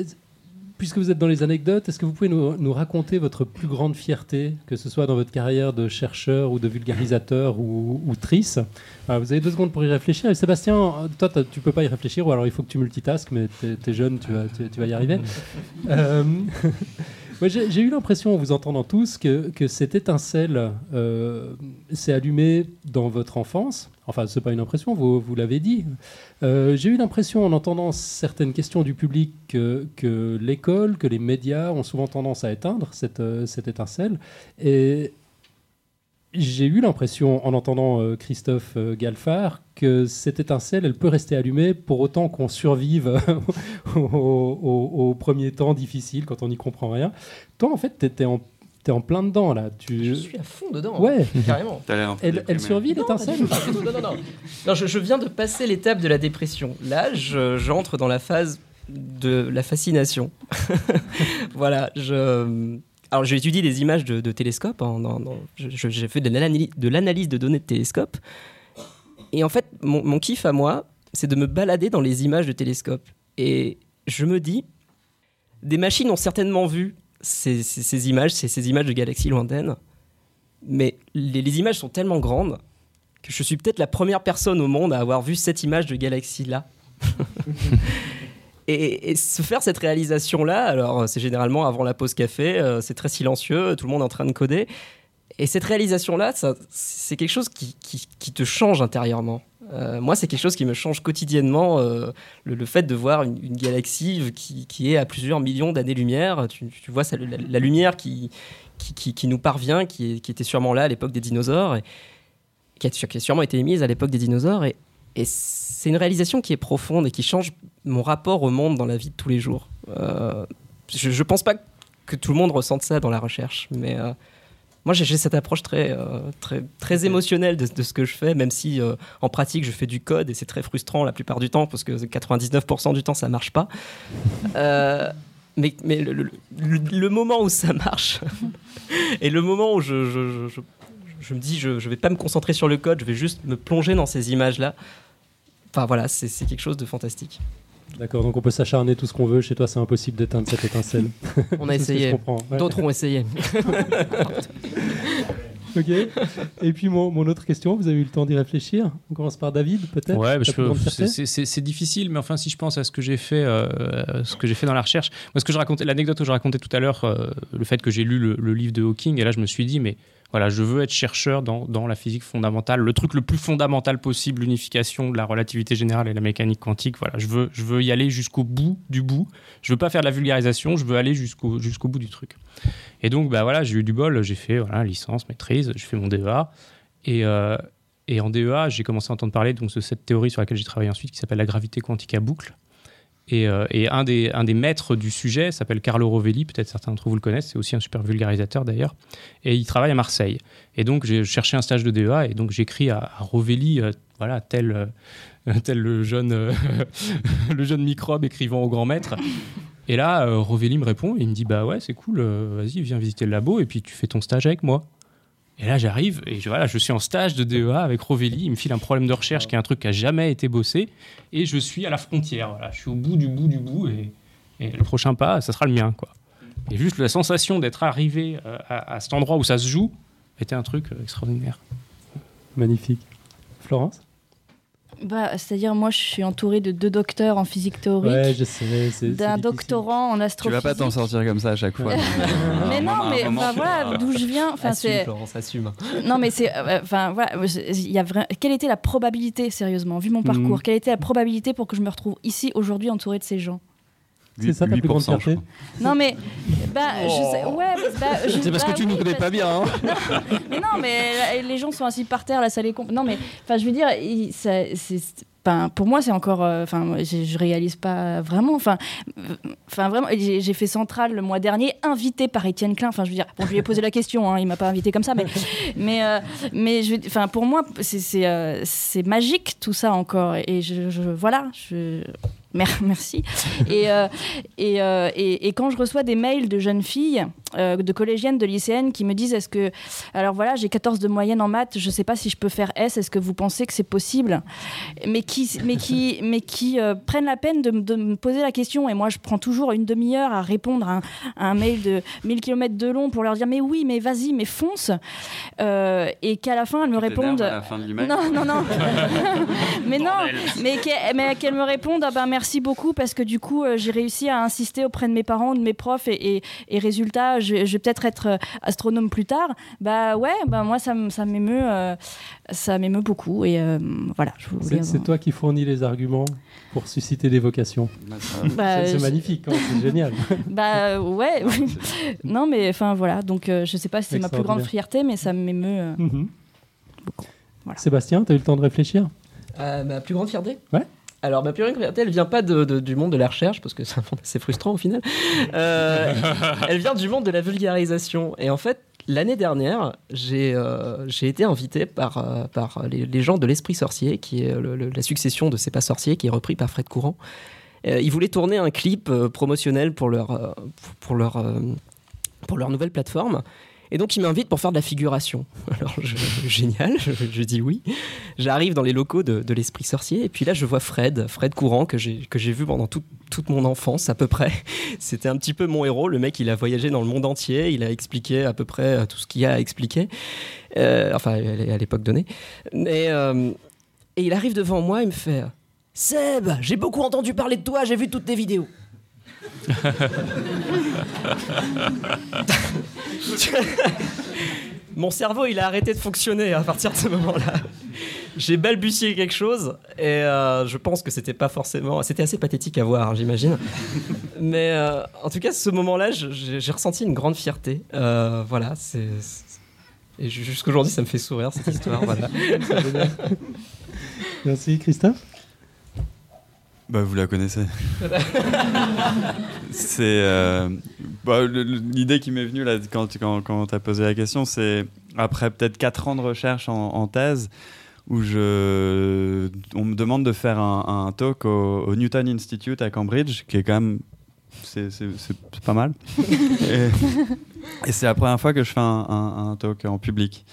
[SPEAKER 2] puisque vous êtes dans les anecdotes, est-ce que vous pouvez nous, raconter votre plus grande fierté, que ce soit dans votre carrière de chercheur ou de vulgarisateur ou, trice? Vous avez deux secondes pour y réfléchir. Sébastien, toi, tu peux pas y réfléchir, ou alors il faut que tu multitasques, mais tu es, jeune, tu vas, tu vas y arriver. Euh, J'ai eu l'impression, en vous entendant tous, que, que cette étincelle euh, s'est allumée dans votre enfance. Enfin, c'est pas une impression, vous, vous l'avez dit. Euh, J'ai eu l'impression, en entendant certaines questions du public, que, que l'école, que les médias ont souvent tendance à éteindre cette, euh, cette étincelle. Et j'ai eu l'impression, en entendant euh, Christophe euh, Galfard, que cette étincelle, elle peut rester allumée pour autant qu'on survive au, au- au premier temps difficile, quand on n'y comprend rien. Toi, en fait, tu étais en, t'es en plein dedans, là. Tu...
[SPEAKER 4] Je suis à fond dedans.
[SPEAKER 2] Ouais.
[SPEAKER 4] Carrément.
[SPEAKER 2] Elle, survit, l'étincelle.
[SPEAKER 4] Non, non, non. Non, je, je viens de passer l'étape de la dépression. Là, je- j'entre dans la phase de la fascination. voilà, je. Alors, j'ai étudié des images de, de télescope. hein, j'ai fait de l'analyse de données de télescope. Et en fait, mon, kiff à moi, c'est de me balader dans les images de télescope. Et je me dis, des machines ont certainement vu ces, images, ces, images de galaxies lointaines. Mais les images sont tellement grandes que je suis peut-être la première personne au monde à avoir vu cette image de galaxie-là. et, se faire cette réalisation-là, alors c'est généralement avant la pause café, euh, c'est très silencieux, tout le monde est en train de coder. Et cette réalisation-là, c'est quelque chose qui, te change intérieurement. Euh, moi, c'est quelque chose qui me change quotidiennement. euh, le, fait de voir une, galaxie qui, est à plusieurs millions d'années-lumière, tu, vois la, lumière qui, nous parvient, qui, était sûrement là à l'époque des dinosaures, qui a, sûrement été émise à l'époque des dinosaures. Et c'est une réalisation qui est profonde et qui change mon rapport au monde dans la vie de tous les jours. Euh, je ne pense pas que tout le monde ressente ça dans la recherche, mais euh, moi j'ai cette approche très, euh, très, très émotionnelle de, de ce que je fais, même si en pratique je fais du code et c'est très frustrant la plupart du temps parce que 99% du temps ça marche pas. Mais mais le, le- le- le moment où ça marche et le moment où je, je, je- je- je me dis je, je vais pas me concentrer sur le code, je vais juste me plonger dans ces images là. Enfin voilà, c'est quelque chose de fantastique.
[SPEAKER 2] D'accord, donc on peut s'acharner tout ce qu'on veut. Chez toi, c'est impossible d'éteindre cette étincelle.
[SPEAKER 4] On a essayé.
[SPEAKER 2] ouais.
[SPEAKER 4] D'autres ont essayé.
[SPEAKER 2] Ok. Et puis mon, mon autre question, vous avez eu le temps d'y réfléchir? On commence par David, peut-être?
[SPEAKER 6] Ouais, bah, c'est- difficile, mais enfin, si je pense à ce que j'ai fait, euh, ce que j'ai fait dans la recherche, moi, ce que je racontais, l'anecdote que je racontais tout à l'heure, euh, le fait que j'ai lu le, le livre de Hawking, et là, je me suis dit, mais voilà, je veux être chercheur dans, dans la physique fondamentale, le truc le plus fondamental possible, l'unification de la relativité générale et la mécanique quantique. Voilà, je veux, je veux y aller jusqu'au bout du bout. Je veux pas faire de la vulgarisation, je veux aller jusqu'au jusqu'au bout du truc. Et donc, bah voilà, j'ai eu du bol, j'ai fait voilà, licence, maîtrise, j'ai fait mon DEA. Et, euh, et en DEA, j'ai commencé à entendre parler donc, de cette théorie sur laquelle j'ai travaillé ensuite, qui s'appelle la gravité quantique à boucle. Et, euh, et un, des, un des maîtres du sujet s'appelle Carlo Rovelli, peut-être certains d'entre vous le connaissent, c'est aussi un super vulgarisateur d'ailleurs, et il travaille à Marseille. Et donc j'ai cherché un stage de DEA, et donc j'écris à, Rovelli, euh, voilà, tel, euh, tel le, jeune, le jeune microbe écrivant au grand maître. Et là, Rovelli me répond, et il me dit, bah ouais, c'est cool, vas-y, viens visiter le labo, et puis tu fais ton stage avec moi. Et là, j'arrive et je, voilà, je suis en stage de DEA avec Rovelli. Il me file un problème de recherche qui est un truc qui a jamais été bossé. Et je suis à la frontière. Voilà, je suis au bout du bout du bout. Et, le prochain pas, ça sera le mien. Quoi. Et juste la sensation d'être arrivé euh, à, à cet endroit où ça se joue était un truc euh, extraordinaire.
[SPEAKER 2] Magnifique. Florence?
[SPEAKER 5] Bah, C'est-à-dire, moi, je suis entourée de deux docteurs en physique théorique.
[SPEAKER 2] Ouais, je sais. c'est-
[SPEAKER 5] D'un doctorant en
[SPEAKER 3] Tu
[SPEAKER 5] astrophysique.
[SPEAKER 3] vas pas t'en sortir comme ça à chaque fois.
[SPEAKER 5] Mais non, mais
[SPEAKER 3] moment,
[SPEAKER 5] bah,
[SPEAKER 3] tu-
[SPEAKER 5] voilà d'où je viens. Enfin,
[SPEAKER 4] assume,
[SPEAKER 5] c'est.
[SPEAKER 4] Florence, assume.
[SPEAKER 5] Non, mais c'est. euh, Enfin, voilà. Il y a vra- Quelle était la probabilité, sérieusement, vu mon parcours,
[SPEAKER 2] Mhm.
[SPEAKER 5] quelle était la probabilité pour que je me retrouve ici aujourd'hui entourée de ces gens?
[SPEAKER 2] C'est ça ta plus grande
[SPEAKER 10] 8%, je
[SPEAKER 2] fierté.
[SPEAKER 5] Non mais bah je sais ouais bah, je-
[SPEAKER 6] C'est parce
[SPEAKER 5] bah
[SPEAKER 6] que tu
[SPEAKER 5] oui,
[SPEAKER 6] nous connais pas bien. hein.
[SPEAKER 5] mais non mais les gens sont assis par terre la salle est comp- non mais enfin je veux dire il- ça- c'est enfin, pour moi c'est encore euh, enfin je, je réalise pas vraiment enfin euh, enfin vraiment j'ai j'ai fait centrale le mois dernier invité par Étienne Klein enfin je veux dire bon je lui ai posé la question hein, il m'a pas invité comme ça mais mais euh, mais je enfin pour moi c'est c'est euh, c'est magique tout ça encore et je, je- voilà je Merci. Et, euh, et, euh, et, et quand je reçois des mails de jeunes filles, euh, de collégiennes, de lycéennes qui me disent est-ce que. Alors voilà, j'ai 14 de moyenne en maths, je ne sais pas si je peux faire S, est-ce que vous pensez que c'est possible? Mais qui, mais qui, mais qui prennent la peine de, me- de me poser la question. Et moi, je prends toujours une demi-heure à répondre à un, à un mail de 1000 km de long pour leur dire mais oui, mais vas-y, mais fonce. Et qu'à la fin, elles me répondent.
[SPEAKER 3] à la fin de l'email
[SPEAKER 5] Non, non, non. mais non, mais qu'elle mais qu'elle me réponde ah ben merci beaucoup parce que du coup euh, j'ai réussi à insister auprès de mes parents, de mes profs et, et, et résultat je, je vais peut-être être euh, astronome plus tard. Bah ouais, bah moi ça, me- ça m'émeut, euh, ça m'émeut beaucoup et euh, voilà.
[SPEAKER 2] C'est toi qui fournis les arguments pour susciter des vocations.
[SPEAKER 5] Bah,
[SPEAKER 2] c'est c'est
[SPEAKER 5] je-
[SPEAKER 2] magnifique, hein, c'est génial.
[SPEAKER 5] Bah ouais, oui. non mais enfin voilà, donc euh, je sais pas si c'est ma plus grande fierté, mais ça m'émeut. euh,
[SPEAKER 2] Mhm. Sébastien, tu as eu le temps de réfléchir?
[SPEAKER 4] Euh, ma plus grande fierté?
[SPEAKER 2] Ouais.
[SPEAKER 4] Alors, ma fierté, elle vient pas du monde de la recherche, parce que c'est assez frustrant au final. Euh, elle vient du monde de la vulgarisation. Et en fait, l'année dernière, j'ai euh, été invité par, euh, les, gens de l'Esprit Sorcier, qui est la succession de C'est pas sorcier, qui est repris par Fred Courant. Ils voulaient tourner un clip promotionnel pour leur nouvelle plateforme. Et donc, ils m'invitent pour faire de la figuration. Alors, génial, je, dis oui. J'arrive dans les locaux de, l'Esprit Sorcier, et puis là, je vois Fred, Fred Courant, que j'ai que j'ai vu pendant tout- toute mon enfance, à peu près. C'était un petit peu mon héros. Le mec, il a voyagé dans le monde entier, il a expliqué à peu près euh, tout ce qu'il y a à expliquer. Euh, enfin, à l'époque donnée. Et, euh, et il arrive devant moi, il me fait Seb, j'ai beaucoup entendu parler de toi, j'ai vu toutes tes vidéos. Mon cerveau, il a arrêté de fonctionner à partir de ce moment-là. J'ai balbutié quelque chose et euh, je pense que c'était pas forcément. C'était assez pathétique à voir, hein, j'imagine. Mais euh, en tout cas, ce moment-là, j'ai ressenti une grande fierté. Euh, voilà, Et ju- jusqu'aujourd'hui, ça me fait sourire cette histoire. voilà.
[SPEAKER 2] Merci, Christophe.
[SPEAKER 3] Bah, vous la connaissez. c'est euh, bah, l'idée qui m'est venue là quand tu quand, as posé la question, c'est après peut-être 4 ans de recherche en, en thèse où je, on me demande de faire un, un talk au, au Newton Institute à Cambridge, qui est quand même c'est pas mal. et et c'est la première fois que je fais un, un- un talk en public.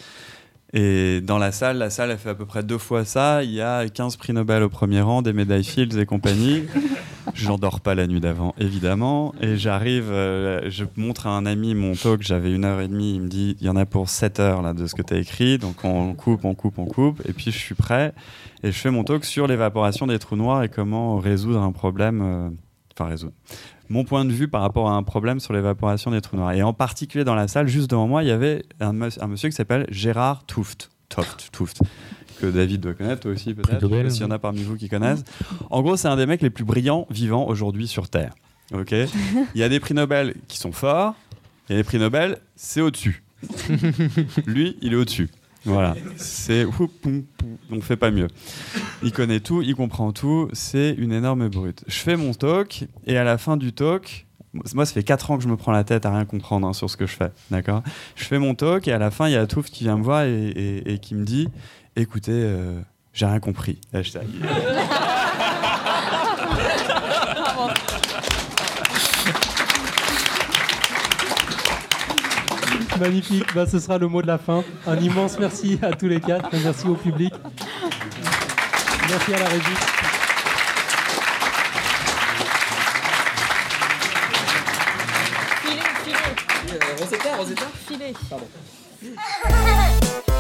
[SPEAKER 3] Et dans la salle, la salle, elle fait à peu près deux fois ça. Il y a 15 prix Nobel au premier rang, des médailles Fields et compagnie. J'en dors pas la nuit d'avant, évidemment. Et j'arrive, euh, je montre à un ami mon talk, j'avais une heure et demie. Il me dit, il y en a pour 7 heures là, de ce que tu as écrit. Donc on coupe, on coupe, on coupe. Et puis je suis prêt. Et je fais mon talk sur l'évaporation des trous noirs et comment résoudre un problème. euh, Enfin, résoudre mon point de vue par rapport à un problème sur l'évaporation des trous noirs. Et en particulier dans la salle, juste devant moi, il y avait un, monsieur qui s'appelle Gérard Touft. Toft, Touft. Que David doit connaître, toi aussi peut-être. S'il y en a parmi vous qui connaissent. En gros, c'est un des mecs les plus brillants vivants aujourd'hui sur Terre. Ok? Il y a des prix Nobel qui sont forts, il y a des prix Nobel, c'est au-dessus. Lui, il est au-dessus. Voilà. C'est. On fait pas mieux. Il connaît tout, il comprend tout, c'est une énorme brute. Je fais mon talk, et à la fin du talk, moi, ça fait 4 ans que je me prends la tête à rien comprendre hein, sur ce que je fais, d'accord? Je fais mon talk, et à la fin, il y a Touf qui vient me voir et, et- et qui me dit Écoutez, euh, j'ai rien compris. Hashtag.
[SPEAKER 2] Magnifique, bah, ce sera le mot de la fin. Un immense merci à tous les quatre, merci au public. Merci à la régie.
[SPEAKER 5] Filet, filet.
[SPEAKER 4] Rosetta, Rosetta
[SPEAKER 5] Filet.
[SPEAKER 4] Pardon.